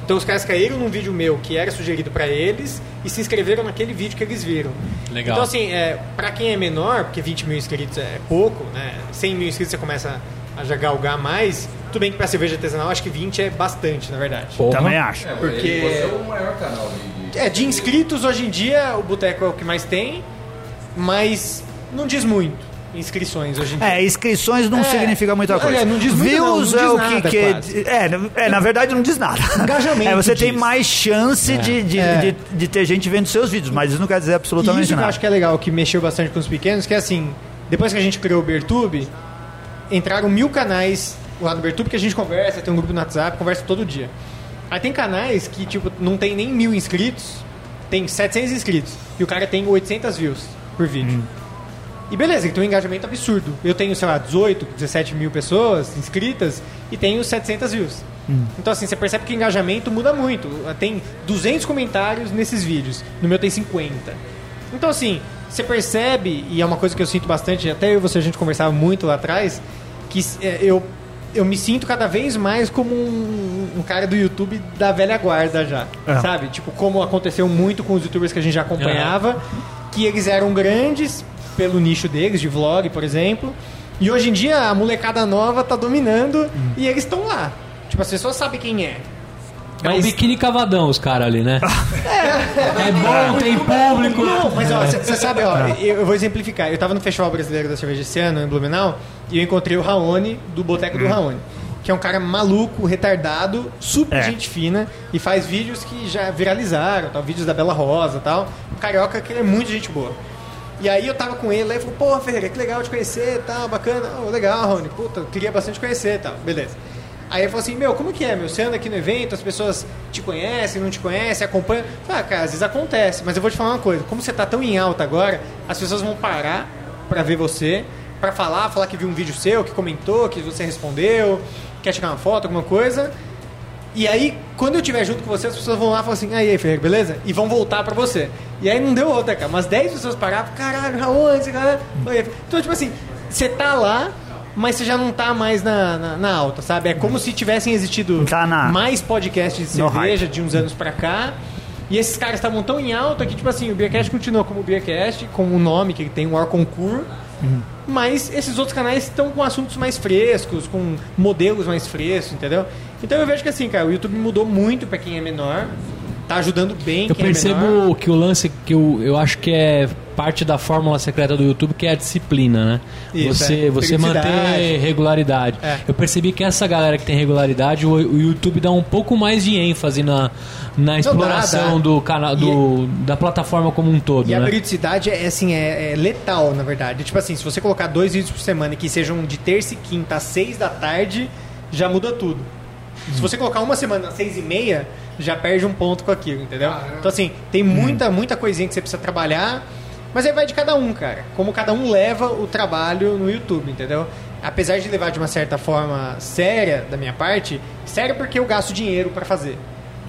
[SPEAKER 4] Então os caras caíram num vídeo meu que era sugerido para eles e se inscreveram naquele vídeo que eles viram.
[SPEAKER 1] Legal.
[SPEAKER 4] Então assim, é, para quem é menor, porque 20 mil inscritos é pouco, né? 100 mil inscritos você começa a já galgar mais. Tudo bem que para cerveja artesanal acho que 20 é bastante, na verdade.
[SPEAKER 1] Porra.
[SPEAKER 2] Também acho.
[SPEAKER 4] Porque-
[SPEAKER 5] Você é o maior canal de-
[SPEAKER 4] É, de inscritos hoje em dia o Boteco é o que mais tem, mas não diz muito inscrições hoje em dia.
[SPEAKER 2] É, inscrições não
[SPEAKER 4] É.
[SPEAKER 2] significa muita coisa.
[SPEAKER 4] É, não diz muito não,
[SPEAKER 2] Views
[SPEAKER 4] não
[SPEAKER 2] é
[SPEAKER 4] diz
[SPEAKER 2] o que,
[SPEAKER 4] nada,
[SPEAKER 2] que é, não- é, na verdade não diz nada.
[SPEAKER 4] Engajamento
[SPEAKER 2] É, você tem
[SPEAKER 4] diz.
[SPEAKER 2] mais chance de, de,
[SPEAKER 4] É.
[SPEAKER 2] de, de ter gente vendo seus vídeos, mas isso não quer dizer
[SPEAKER 4] E
[SPEAKER 2] absolutamente
[SPEAKER 4] isso que eu
[SPEAKER 2] nada.
[SPEAKER 4] acho que é legal, que mexeu bastante com os pequenos, que é assim, depois que a gente criou o Bertube, entraram mil canais lá no Bertube que a gente conversa, tem um grupo no WhatsApp, conversa todo dia. Aí tem canais que, tipo, não tem nem mil inscritos, tem 700 inscritos, e o cara tem 800 views por vídeo.
[SPEAKER 2] Hum.
[SPEAKER 4] E beleza, ele tem um engajamento absurdo. Eu tenho, sei lá, 18, 17 mil pessoas inscritas e tenho 700 views. Então, assim, você percebe que o engajamento muda muito. Tem 200 comentários nesses vídeos. No meu tem 50. Então, assim, você percebe, e é uma coisa que eu sinto bastante, até eu e você a gente conversava muito lá atrás, que é, eu, eu me sinto cada vez mais como um, um cara do YouTube da velha guarda já.
[SPEAKER 2] É.
[SPEAKER 4] Sabe? Tipo, como aconteceu muito com os youtubers que a gente já acompanhava, que eles eram grandes pelo nicho deles, de vlog, por exemplo. E hoje em dia a molecada nova tá dominando e eles estão lá. Tipo, as pessoas sabem quem é.
[SPEAKER 1] É um
[SPEAKER 4] Mas-
[SPEAKER 1] biquíni cavadão os caras ali, né? É bom, tem público.
[SPEAKER 4] Não, mas ó, você sabe, ó, eu, eu vou exemplificar. Eu tava no Festival Brasileiro da Cerveja esse ano, em Blumenau, e eu encontrei o Raoni, do Boteco do Raoni. Que é um cara maluco, retardado, super
[SPEAKER 2] É.
[SPEAKER 4] gente fina, e faz vídeos que já viralizaram, tal, vídeos da Bela Rosa e tal. Um carioca que ele é muito gente boa. E aí eu tava com ele, aí ele falou, pô, Ferreira, que legal te conhecer e tal, bacana. Oh, legal, Raoni, puta, eu queria bastante conhecer e tal, beleza. Aí ele falou assim, meu, como que é, meu? Você anda aqui no evento, as pessoas te conhecem, não te conhecem, acompanham. Eu falei, Ah, cara, às vezes acontece, mas eu vou te falar uma coisa, como você tá tão em alta agora, as pessoas vão parar pra ver você, pra falar, falar que viu um vídeo seu, que comentou, que você respondeu, quer tirar uma foto, alguma coisa. E aí, quando eu estiver junto com você, as pessoas vão lá e falam assim, "Ah, e aí, Ferreira, beleza? E vão voltar pra você. E aí não deu outra, cara. Umas 10 pessoas pararam, caralho, Raul, esse cara. Oi. Então, tipo assim, você tá lá, mas você já não tá mais na, na, na alta, sabe? É como se tivessem existido
[SPEAKER 2] Tá na-
[SPEAKER 4] mais podcasts de cerveja de uns anos pra cá. E esses caras estavam tão em alta que, tipo assim, o Beercast continua como Beercast, com o nome que ele tem, o Ar Concur. Mas esses outros canais estão com assuntos mais frescos, com modelos mais frescos, entendeu? Então eu vejo que assim, cara, o YouTube mudou muito pra quem é menor. Tá ajudando bem
[SPEAKER 1] Eu
[SPEAKER 4] quem é menor.
[SPEAKER 1] percebo que o lance que eu, eu acho que é parte da fórmula secreta do YouTube, que é a disciplina, né?
[SPEAKER 4] Isso,
[SPEAKER 1] você
[SPEAKER 4] é.
[SPEAKER 1] você manter regularidade.
[SPEAKER 4] É.
[SPEAKER 1] Eu percebi que essa galera que tem regularidade, o, o YouTube dá um pouco mais de ênfase na, na exploração
[SPEAKER 4] dá.
[SPEAKER 1] do canal, do, da plataforma como um todo,
[SPEAKER 4] E a
[SPEAKER 1] né?
[SPEAKER 4] periodicidade é assim, é, é letal, na verdade. Tipo assim, se você colocar dois vídeos por semana que sejam de terça e quinta às seis da tarde, já muda tudo. Se você colocar uma semana às seis e meia, já perde um ponto com aquilo, entendeu? Então assim, tem muita, muita coisinha que você precisa trabalhar, mas aí vai de cada um, cara. Como cada um leva o trabalho no YouTube, entendeu? Apesar de levar de uma certa forma séria da minha parte, séria porque eu gasto dinheiro pra fazer.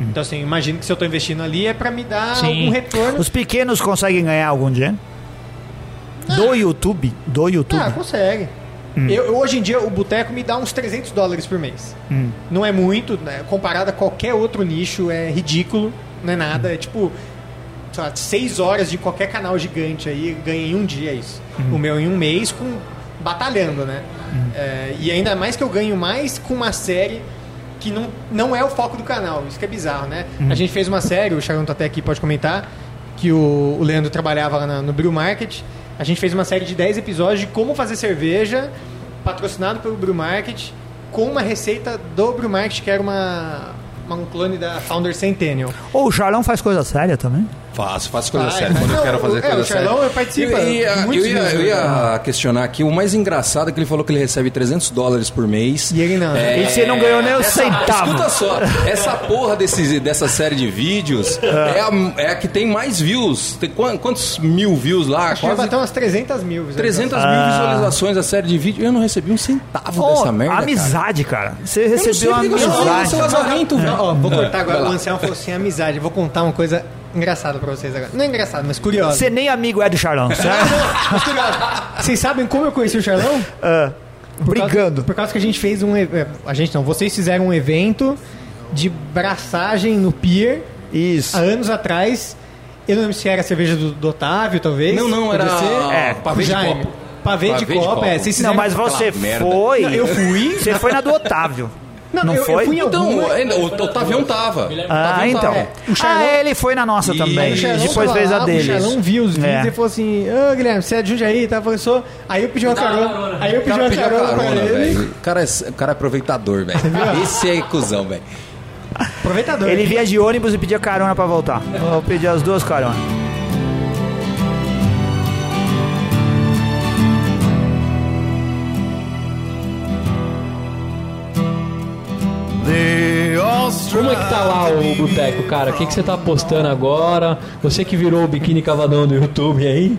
[SPEAKER 4] Então assim, imagino que se eu tô investindo ali é pra me dar
[SPEAKER 1] Sim.
[SPEAKER 4] algum retorno.
[SPEAKER 2] Os pequenos conseguem ganhar algum dinheiro? Do YouTube? Do YouTube?
[SPEAKER 4] Ah, consegue. Eu, eu- hoje em dia, o boteco me dá uns 300 dólares por mês. Não é muito, né? comparado a qualquer outro nicho, é ridículo, não é nada. É tipo, sei lá, 6 horas de qualquer canal gigante aí, ganha em um dia isso. O meu em um mês, com batalhando, né? É, e ainda mais que eu ganho mais com uma série que não, não é o foco do canal. Isso que é bizarro, né? A gente fez uma série, o Charão tá até aqui, pode comentar, que o, o Leandro trabalhava lá na- no Brew Market. A gente fez uma série de 10 episódios de como fazer cerveja, patrocinado pelo Brew Market, com uma receita do Brew Market, que era uma, uma- um clone da Founder Centennial.
[SPEAKER 2] Ou o Charlão faz coisa séria também?
[SPEAKER 5] Faço, faço coisa
[SPEAKER 4] Faz,
[SPEAKER 5] séria quando eu
[SPEAKER 4] Não,
[SPEAKER 5] quero fazer
[SPEAKER 4] é,
[SPEAKER 5] coisa
[SPEAKER 4] o
[SPEAKER 5] séria.
[SPEAKER 4] participa
[SPEAKER 5] Eu ia, eu ia, eu ia questionar aqui. O mais engraçado é que ele falou que ele recebe 300 dólares por mês.
[SPEAKER 4] E ele não.
[SPEAKER 2] E você não ganhou nem o
[SPEAKER 5] Essa-
[SPEAKER 2] centavo.
[SPEAKER 5] Escuta só, essa porra desse, dessa série de vídeos é a, é a que tem mais views. Tem quan- quantos mil views lá?
[SPEAKER 4] Acho que vai
[SPEAKER 5] Quase
[SPEAKER 4] bater umas 300 mil.
[SPEAKER 5] 300 mil visualizações a série de vídeo. Eu não recebi um centavo
[SPEAKER 2] Oh,
[SPEAKER 5] dessa merda. cara.
[SPEAKER 2] amizade, cara. Você
[SPEAKER 5] Eu não sei
[SPEAKER 2] recebeu
[SPEAKER 5] porque eu sou
[SPEAKER 2] amizade.
[SPEAKER 5] seu lazarento, velho.
[SPEAKER 4] Ó, vou cortar agora. O Anselmo falou assim: amizade. Eu vou contar uma coisa engraçada pra vocês agora. Não é engraçado, mas curiosa.
[SPEAKER 2] Você nem amigo é do Charlão, certo?
[SPEAKER 4] Mas curiosa. Vocês sabem como eu conheci o Charlão?
[SPEAKER 2] Ah,
[SPEAKER 4] Por causa-
[SPEAKER 2] brigando.
[SPEAKER 4] por causa que a gente fez um. é, A gente não, vocês fizeram um evento de braçagem no Pier
[SPEAKER 2] Isso.
[SPEAKER 4] há anos atrás. Eu não lembro se era a cerveja do, do Otávio, talvez.
[SPEAKER 5] Não, não, era
[SPEAKER 4] ser.
[SPEAKER 2] É,
[SPEAKER 5] pavê de copo.
[SPEAKER 4] Pavê, de
[SPEAKER 5] Pavê de
[SPEAKER 4] copo,
[SPEAKER 5] copo.
[SPEAKER 4] é. Vocês
[SPEAKER 2] Não, mas você foi.
[SPEAKER 4] Não, eu fui.
[SPEAKER 2] Você foi na do Otávio.
[SPEAKER 4] Não,
[SPEAKER 2] Não
[SPEAKER 4] eu,
[SPEAKER 2] foi?
[SPEAKER 4] eu fui em
[SPEAKER 5] Então,
[SPEAKER 4] alguma.
[SPEAKER 5] ainda- o Otavião tava.
[SPEAKER 2] Ah, então.
[SPEAKER 5] tava.
[SPEAKER 4] O Charlão-
[SPEAKER 2] Ah, ele foi na nossa
[SPEAKER 5] E-
[SPEAKER 2] também.
[SPEAKER 5] o Charlão
[SPEAKER 2] Depois fez a
[SPEAKER 4] lá,
[SPEAKER 2] deles.
[SPEAKER 4] O Charlão viu os vídeos
[SPEAKER 2] É.
[SPEAKER 4] e falou assim: Ô Guilherme, você é de Jundiaí, tá? Sou. Aí eu pedi uma carona.
[SPEAKER 1] carona.
[SPEAKER 4] Aí eu
[SPEAKER 5] O
[SPEAKER 4] pedi uma
[SPEAKER 5] pediu a
[SPEAKER 4] carona, pra
[SPEAKER 5] carona,
[SPEAKER 4] ele.
[SPEAKER 5] O cara, é, o cara é aproveitador, velho. Esse é cuzão, velho.
[SPEAKER 4] Aproveitador.
[SPEAKER 2] Ele vinha de ônibus e pedia carona pra voltar. Eu pedi as duas caronas.
[SPEAKER 1] Como é que tá lá o boteco, cara? O que, que você tá postando agora? Você que virou o biquíni cavadão do YouTube aí?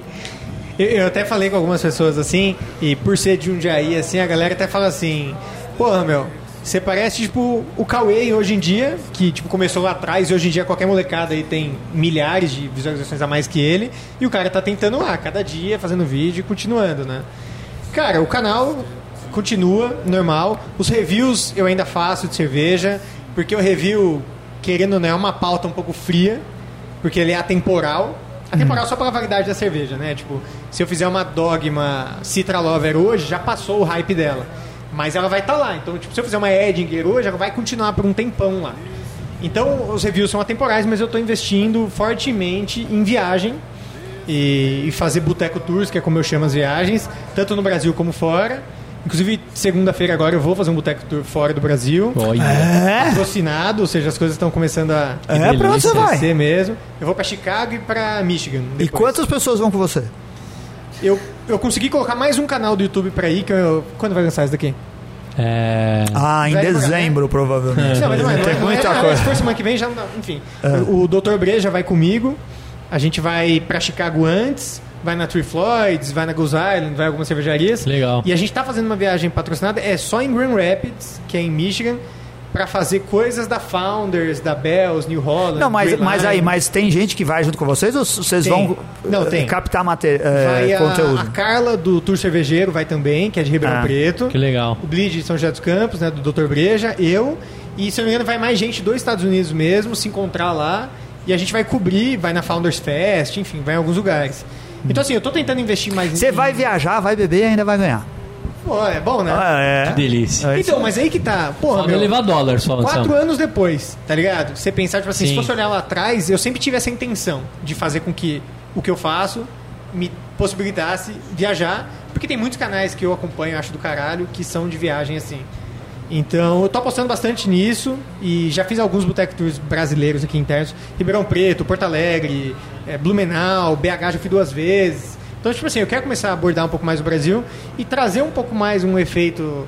[SPEAKER 4] Eu, eu até falei com algumas pessoas assim, e por ser de Jundiaí, assim, a galera até fala assim: Porra, meu, Você parece, tipo, o Cauê hoje em dia, que, tipo, começou lá atrás e hoje em dia qualquer molecada aí tem milhares de visualizações a mais que ele. E o cara tá tentando lá, cada dia, fazendo vídeo e continuando, né? Cara, o canal continua normal. Os reviews eu ainda faço de cerveja, porque o review, querendo ou não, é uma pauta um pouco fria, porque ele é atemporal. Atemporal só pela validade da cerveja, né? Tipo, se eu fizer uma Dogma Citra Lover hoje, já passou o hype dela. Mas ela vai estar lá. Então, tipo, se eu fizer uma Edinger hoje, ela vai continuar por um tempão lá. Então, os reviews são atemporais, mas eu estou investindo fortemente em viagem e, e fazer boteco tours, que é como eu chamo as viagens, tanto no Brasil como fora. Inclusive, segunda-feira agora eu vou fazer um boteco tour fora do Brasil.
[SPEAKER 1] Olha.
[SPEAKER 2] É?
[SPEAKER 4] Patrocinado, ou seja, as coisas estão começando a
[SPEAKER 2] É, pra onde você vai?
[SPEAKER 4] crescer mesmo. Eu vou para Chicago e para Michigan.
[SPEAKER 2] E
[SPEAKER 4] depois.
[SPEAKER 2] quantas pessoas vão com você?
[SPEAKER 4] Eu, eu consegui colocar mais um canal do YouTube para ir, que eu, quando vai lançar isso daqui?
[SPEAKER 1] É.
[SPEAKER 2] Ah, em dezembro, provavelmente.
[SPEAKER 4] Não, mas não é, não é, não é,
[SPEAKER 2] muita
[SPEAKER 4] ah,
[SPEAKER 2] coisa.
[SPEAKER 4] Se for semana que vem, já não dá. Enfim, o, o Dr. Breja vai comigo. A gente vai pra Chicago antes, vai na Three Floyds, vai na Goose Island, vai em algumas cervejarias.
[SPEAKER 1] Legal.
[SPEAKER 4] E a gente tá fazendo uma viagem patrocinada, é só em Grand Rapids, que é em Michigan, pra fazer coisas da Founders, da Bells, New Holland.
[SPEAKER 2] Não, mas, mas aí, mas tem gente que vai junto com vocês ou vocês
[SPEAKER 4] Tem.
[SPEAKER 2] vão
[SPEAKER 4] Não,
[SPEAKER 2] eh,
[SPEAKER 4] tem.
[SPEAKER 2] captar mate- eh,
[SPEAKER 4] Vai a,
[SPEAKER 2] conteúdo?
[SPEAKER 4] a Carla do Tour Cervejeiro vai também, que é de Ribeirão
[SPEAKER 2] Ah,
[SPEAKER 4] Preto.
[SPEAKER 1] Que legal.
[SPEAKER 4] o Bleed de São José dos Campos, né, do Dr. Breja, eu, e se eu não me engano vai mais gente dos Estados Unidos mesmo, se encontrar lá, e a gente vai cobrir, vai na Founders Fest, enfim, vai em alguns lugares. Então assim, eu tô tentando investir mais
[SPEAKER 2] Você vai viajar, vai beber e ainda vai ganhar.
[SPEAKER 4] Pô, é bom, né?
[SPEAKER 2] Ah, é.
[SPEAKER 1] Que delícia.
[SPEAKER 2] É isso
[SPEAKER 4] Então, mas aí que tá, porra,
[SPEAKER 1] Falta
[SPEAKER 4] meu,
[SPEAKER 1] levar dólar só,
[SPEAKER 4] quatro
[SPEAKER 1] Anselmo.
[SPEAKER 4] anos depois, tá ligado? Você pensar, tipo assim,
[SPEAKER 1] Sim.
[SPEAKER 4] se fosse olhar lá atrás, eu sempre tive essa intenção de fazer com que o que eu faço me possibilitasse viajar, porque tem muitos canais que eu acompanho, acho do caralho, que são de viagem assim. Então, eu tô apostando bastante nisso e já fiz alguns boteco tours brasileiros aqui internos. Ribeirão Preto, Porto Alegre, eh, Blumenau, BH já fui duas vezes. Então, tipo assim, eu quero começar a abordar um pouco mais o Brasil e trazer um pouco mais um efeito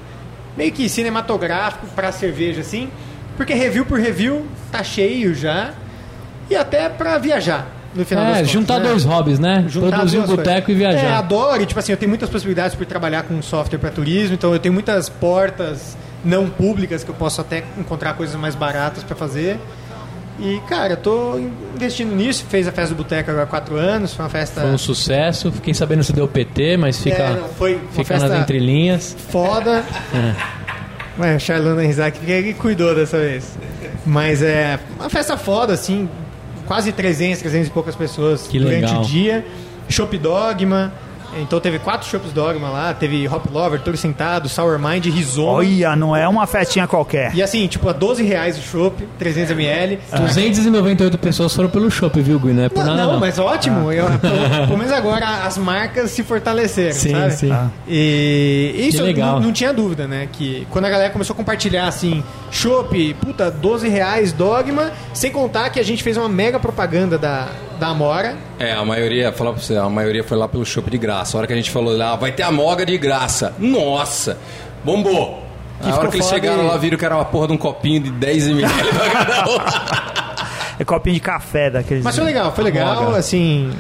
[SPEAKER 4] meio que cinematográfico pra cerveja, assim. Porque review por review tá cheio já. E até pra viajar, no final das
[SPEAKER 1] É,
[SPEAKER 4] contas.
[SPEAKER 1] juntar
[SPEAKER 4] né?
[SPEAKER 1] dois hobbies, né?
[SPEAKER 4] Juntar
[SPEAKER 1] Produzir
[SPEAKER 4] duas
[SPEAKER 1] boteco e
[SPEAKER 4] coisas. É,
[SPEAKER 1] viajar.
[SPEAKER 4] adoro. E, tipo assim, eu tenho muitas possibilidades por trabalhar com software para turismo, então eu tenho muitas portas não públicas que eu posso até encontrar coisas mais baratas para fazer. E, cara, eu tô investindo nisso. Fez a festa do Boteco agora há quatro anos, foi uma festa
[SPEAKER 1] Foi um sucesso. Fiquei sabendo se deu PT, mas fica,
[SPEAKER 4] É, não, foi
[SPEAKER 1] fica nas entrelinhas.
[SPEAKER 4] foda. Ué, Charlana Rizak que que cuidou dessa vez. Mas é uma festa foda, assim, quase 300, 300 e poucas pessoas
[SPEAKER 1] Que
[SPEAKER 4] durante
[SPEAKER 1] legal.
[SPEAKER 4] o dia. Shop Dogma. Então teve quatro Shops Dogma lá, teve Hop Lover, Toro Sentado, Sour Mind, Rizoma.
[SPEAKER 2] Olha, não é uma festinha qualquer.
[SPEAKER 4] E assim, tipo, a 12 reais o chopp, 300ml.
[SPEAKER 1] 298 pessoas foram pelo shopping, viu, Gui? Não é por
[SPEAKER 4] Não,
[SPEAKER 1] nada,
[SPEAKER 4] não,
[SPEAKER 1] não.
[SPEAKER 4] mas ótimo. Eu, pelo, pelo menos agora as marcas se fortaleceram,
[SPEAKER 1] Sim,
[SPEAKER 4] sabe?
[SPEAKER 1] sim. Ah.
[SPEAKER 4] E isso
[SPEAKER 1] Que
[SPEAKER 4] eu
[SPEAKER 1] legal.
[SPEAKER 4] não, não tinha dúvida, né? Que quando a galera começou a compartilhar assim, chopp, puta, 12 reais, dogma, sem contar que a gente fez uma mega propaganda da, da Amora.
[SPEAKER 5] É, a maioria, falar pra você, a maioria foi lá pelo chopp de graça. A hora que a gente falou lá, vai ter a moga de graça. Nossa! Bombou!
[SPEAKER 4] Que
[SPEAKER 5] a hora que eles chegaram
[SPEAKER 4] e-
[SPEAKER 5] lá, viram que era uma porra de um copinho de 10 ml pra cada um.
[SPEAKER 2] É copinho de café daqueles.
[SPEAKER 4] Mas foi legal, foi legal,
[SPEAKER 1] Moga.
[SPEAKER 4] assim.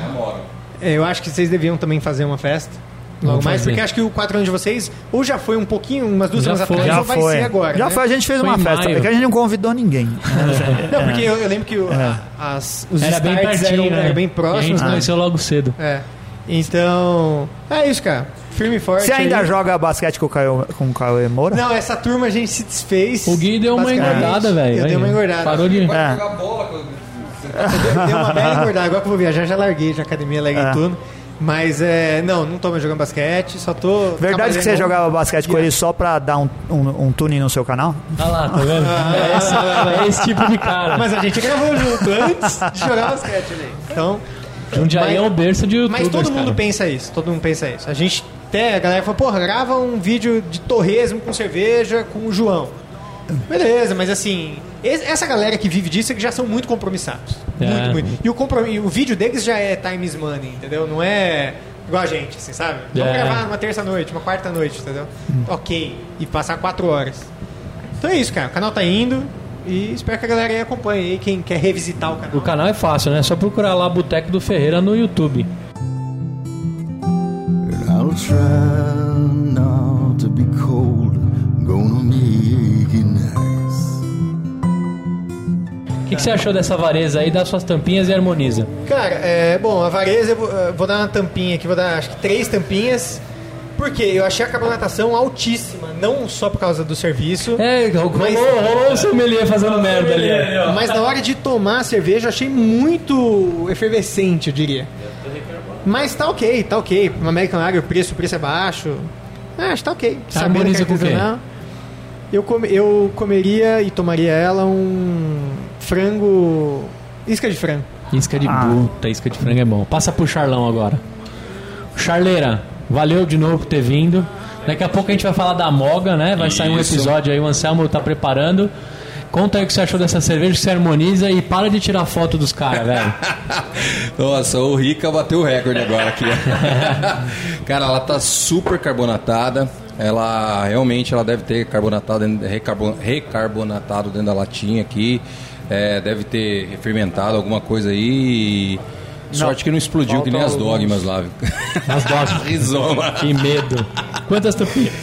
[SPEAKER 4] é, Eu acho que vocês deviam também fazer uma festa. Logo mais, porque acho que o 4 anos de vocês ou já foi um pouquinho, umas duas
[SPEAKER 1] Já
[SPEAKER 4] semanas
[SPEAKER 1] foi.
[SPEAKER 4] atrás,
[SPEAKER 2] Já
[SPEAKER 4] ou vai
[SPEAKER 2] foi.
[SPEAKER 4] ser agora.
[SPEAKER 2] Já
[SPEAKER 4] né?
[SPEAKER 2] foi, a gente fez
[SPEAKER 1] Foi
[SPEAKER 2] uma festa.
[SPEAKER 1] maio.
[SPEAKER 2] É que a gente não convidou ninguém.
[SPEAKER 4] Não, porque eu, eu lembro que o- as, os
[SPEAKER 1] Era bem pertinho,
[SPEAKER 4] eram,
[SPEAKER 1] né?
[SPEAKER 4] bem
[SPEAKER 1] E a
[SPEAKER 4] próximos.
[SPEAKER 1] gente
[SPEAKER 4] né?
[SPEAKER 1] conheceu logo cedo.
[SPEAKER 4] É. Então, é isso, cara. Firme e forte.
[SPEAKER 2] Você ainda
[SPEAKER 4] aí.
[SPEAKER 2] joga basquete com o Caio, com o Caio Moura?
[SPEAKER 4] Não, essa turma a gente se desfez.
[SPEAKER 1] O Gui deu uma engordada, velho.
[SPEAKER 4] Eu dei uma engordada.
[SPEAKER 1] Parou de...
[SPEAKER 2] É.
[SPEAKER 5] jogar bola. com-
[SPEAKER 4] Deu- Deu uma bela engordada. Agora que eu vou viajar, já larguei de academia, larguei
[SPEAKER 2] É.
[SPEAKER 4] tudo. Mas é. Não, não tô mais jogando basquete, só tô.
[SPEAKER 2] Verdade que você jogava basquete com ele só pra dar um, um, um tune no seu canal?
[SPEAKER 1] Olha lá, tá vendo? É esse, é esse tipo de cara.
[SPEAKER 4] Mas a gente gravou junto antes de jogar basquete ali. Então.
[SPEAKER 1] Jundiaí é um berço de
[SPEAKER 4] Mas
[SPEAKER 1] youtubers,
[SPEAKER 4] todo mundo
[SPEAKER 1] cara.
[SPEAKER 4] pensa isso, todo mundo pensa isso. A gente até, a galera falou, porra, grava um vídeo de torresmo com cerveja com o João. Beleza, mas assim, es- essa galera que vive disso é que já são muito compromissados.
[SPEAKER 1] É.
[SPEAKER 4] Muito, muito. E o, comprom- o vídeo deles já é time is money, entendeu? Não é igual a gente, assim, sabe? Vamos
[SPEAKER 1] É.
[SPEAKER 4] gravar uma terça-noite, uma quarta-noite, entendeu? Ok. E passar quatro horas. Então é isso, cara. O canal tá indo e espero que a galera aí acompanhe aí, quem quer revisitar o canal.
[SPEAKER 1] O canal é fácil, né? É só procurar lá Boteco do Ferreira no YouTube.
[SPEAKER 6] I'll try not to be cold. Gonna o
[SPEAKER 1] que, que, você achou dessa vareza aí? Dá suas tampinhas e harmoniza.
[SPEAKER 4] Cara, é, bom, a vareza, eh, vou dar uma tampinha aqui, vou dar acho que três tampinhas. Porque eu achei a carbonatação altíssima, não só por causa do serviço.
[SPEAKER 1] É,
[SPEAKER 4] mas,
[SPEAKER 1] rolou o sommelier fazendo merda ali. Né?
[SPEAKER 4] Mas na hora de tomar a cerveja, eu achei muito efervescente, eu diria. Mas tá ok, tá ok. Uma American Lager, o preço, o preço é baixo. Ah, acho que tá ok.
[SPEAKER 1] Harmoniza
[SPEAKER 4] é
[SPEAKER 1] com
[SPEAKER 4] quem? Eu, come- eu comeria e tomaria ela um frango. Isca de frango.
[SPEAKER 1] Isca de puta, isca de frango é bom. Passa pro Charlão agora. Charleira, valeu de novo por ter vindo. Daqui a pouco a gente vai falar da Moga, né? Vai sair um
[SPEAKER 5] Isso.
[SPEAKER 1] episódio aí, o Anselmo tá preparando. Conta aí o que você achou dessa cerveja, que você harmoniza e para de tirar foto dos caras, velho.
[SPEAKER 5] Nossa, o Rica bateu o recorde agora aqui. Cara, ela tá super carbonatada. Ela realmente ela deve ter carbonatado, recarbon- recarbonatado dentro da latinha aqui. É, deve ter fermentado alguma coisa aí. Sorte que não explodiu que nem as dogmas lá.
[SPEAKER 1] As doses.
[SPEAKER 5] Rizoma.
[SPEAKER 1] Que medo. Quantas tampinhas?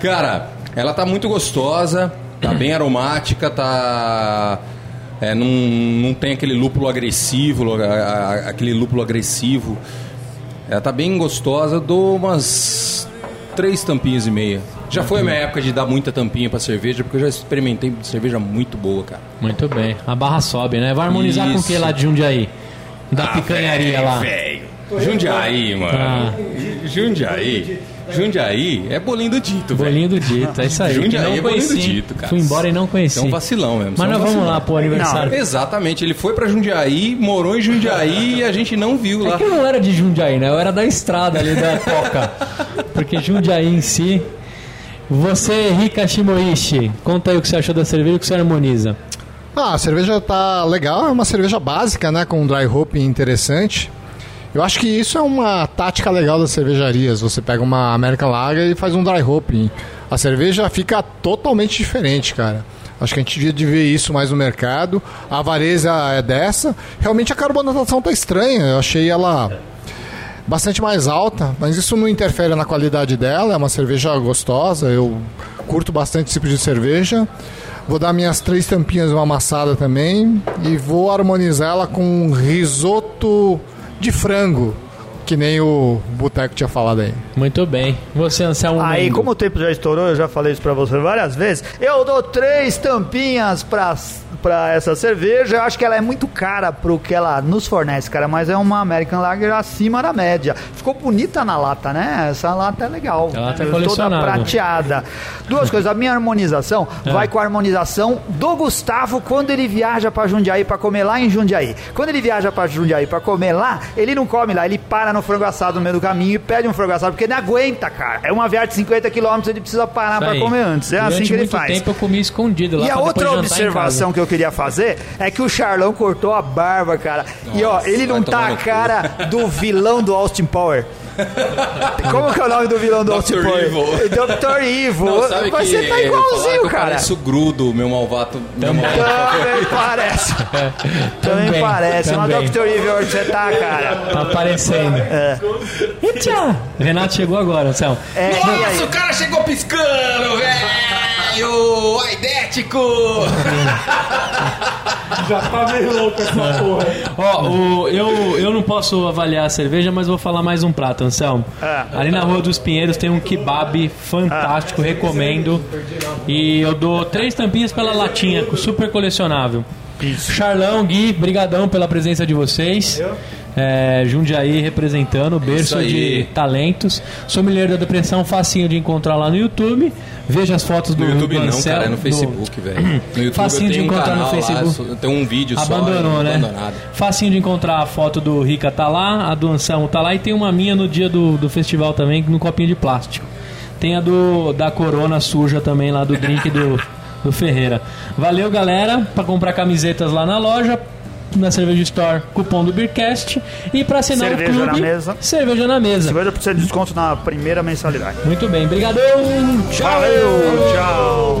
[SPEAKER 5] Cara, ela tá muito gostosa, tá bem aromática, tá. é, não, não tem aquele lúpulo agressivo, a- a- aquele lúpulo agressivo. Ela tá bem gostosa, dou umas três tampinhas e meia. Já foi a minha época de dar muita tampinha pra cerveja, porque eu já experimentei cerveja muito boa, cara.
[SPEAKER 1] Muito bem. A barra sobe, né? Vai harmonizar com o que
[SPEAKER 5] Isso.
[SPEAKER 1] lá de Jundiaí? Da picanharia lá.
[SPEAKER 5] Velho. Jundiaí, mano.
[SPEAKER 1] Ah.
[SPEAKER 5] Jundiaí. Jundiaí é bolinho do dito, velho.
[SPEAKER 1] Bolinho do dito, é isso aí.
[SPEAKER 5] Jundiaí
[SPEAKER 1] não
[SPEAKER 5] é bolinho do dito, cara.
[SPEAKER 1] Fui embora e não conheci.
[SPEAKER 5] É um vacilão mesmo.
[SPEAKER 1] Mas
[SPEAKER 5] é um
[SPEAKER 1] nós vamos lá pro aniversário.
[SPEAKER 5] Exatamente, ele foi pra Jundiaí, morou em Jundiaí e a gente não viu
[SPEAKER 1] É
[SPEAKER 5] lá.
[SPEAKER 1] que eu não era de Jundiaí, né? Eu era da estrada ali da Coca. Porque Jundiaí em si. Você, Rika Shimoishi, conta aí o que você achou da cerveja e o que você harmoniza.
[SPEAKER 3] Ah, a cerveja tá legal, é uma cerveja básica, né? Com um dry hopping interessante. Eu acho que isso é uma tática legal das cervejarias. Você pega uma American Lager e faz um dry hopping. A cerveja fica totalmente diferente, cara. Acho que a gente devia de ver isso mais no mercado. A vareza é dessa. Realmente a carbonatação tá estranha. Eu achei ela bastante mais alta, mas isso não interfere na qualidade dela. É uma cerveja gostosa. Eu curto bastante esse tipo de cerveja. Vou dar minhas três tampinhas uma amassada também e vou harmonizar ela com um risoto de frango, que nem o Boteco tinha falado aí.
[SPEAKER 1] Muito bem. Você, Anselmo
[SPEAKER 2] Aí,
[SPEAKER 1] Mendes.
[SPEAKER 2] como o tempo já estourou, eu já falei isso pra você várias vezes. Eu dou três tampinhas pra, pra essa cerveja. Eu acho que ela é muito cara pro que ela nos fornece, cara. Mas é uma American Lager acima da média. Ficou bonita na lata, né? Essa lata é legal.
[SPEAKER 1] A lata é
[SPEAKER 2] Toda prateada. Duas coisas. A minha harmonização
[SPEAKER 1] É.
[SPEAKER 2] vai com a harmonização do Gustavo quando ele viaja pra Jundiaí pra comer lá em Jundiaí. Quando ele viaja pra Jundiaí pra comer lá, ele não come lá, ele para no frango assado no meio do caminho e pede um frango assado, porque ele não aguenta, cara. É uma viagem de 50 km, ele precisa parar
[SPEAKER 1] aí.
[SPEAKER 2] comer antes. É
[SPEAKER 1] Durante
[SPEAKER 2] assim que ele faz.
[SPEAKER 1] tempo eu comi escondido lá
[SPEAKER 2] E a outra observação que eu queria fazer é que o Charlão cortou a barba, cara. e ó,
[SPEAKER 5] Nossa,
[SPEAKER 2] ele não tá a
[SPEAKER 5] no cu.
[SPEAKER 2] cara do vilão do Austin Power. Como que é o nome do vilão do Austin
[SPEAKER 5] Dr. Evil.
[SPEAKER 2] Dr. Evil.
[SPEAKER 5] Não, sabe
[SPEAKER 2] Mas
[SPEAKER 5] que
[SPEAKER 2] você tá igualzinho, cara.
[SPEAKER 5] pareço grudo, meu malvado. Meu malvado.
[SPEAKER 2] Também parece. Também,
[SPEAKER 1] Também,
[SPEAKER 2] parece.
[SPEAKER 1] Também.
[SPEAKER 2] Dr. Evil onde você tá, cara.
[SPEAKER 1] Tá aparecendo.
[SPEAKER 2] É.
[SPEAKER 1] Eita! Renato chegou agora, Anselmo.
[SPEAKER 2] É?
[SPEAKER 5] Nossa, o cara chegou piscando, velho! Aidético!
[SPEAKER 7] Já tá meio louco essa porra.
[SPEAKER 1] Ó, o- eu, eu não posso avaliar a cerveja, mas vou falar mais um prato, Anselmo.
[SPEAKER 2] Ah.
[SPEAKER 1] Ali na Rua dos Pinheiros tem um kebab fantástico, recomendo. E eu dou três tampinhas pela latinha, super colecionável. Charlão, Gui, brigadão pela presença de vocês. É, Jundiaí representando, berço
[SPEAKER 5] Isso aí.
[SPEAKER 1] de talentos. Sommelier da Depressão, facinho de encontrar lá no YouTube. Veja as fotos do
[SPEAKER 5] No YouTube
[SPEAKER 1] do
[SPEAKER 5] não, cara, é no
[SPEAKER 1] do-
[SPEAKER 5] Facebook, velho. No YouTube
[SPEAKER 1] Facinho de
[SPEAKER 5] tenho um
[SPEAKER 1] encontrar no Facebook.
[SPEAKER 5] lá, tem um vídeo só.
[SPEAKER 1] Abandonou,
[SPEAKER 5] e
[SPEAKER 1] né?
[SPEAKER 5] Abandonado.
[SPEAKER 1] Facinho de encontrar a foto do Rica tá lá, a do Anselmo tá lá e tem uma minha no dia do, do festival também, no copinho de plástico. Tem a do da Corona suja também lá do drink do, do Ferreira. Valeu, galera, pra comprar camisetas lá na loja. Na Cerveja Store, cupom do Beercast. E pra assinar
[SPEAKER 2] Cerveja
[SPEAKER 1] o clube,
[SPEAKER 2] na mesa.
[SPEAKER 1] cerveja na mesa.
[SPEAKER 2] 50% de desconto na primeira mensalidade.
[SPEAKER 1] Muito bem, brigadão, tchau!
[SPEAKER 2] Valeu, tchau.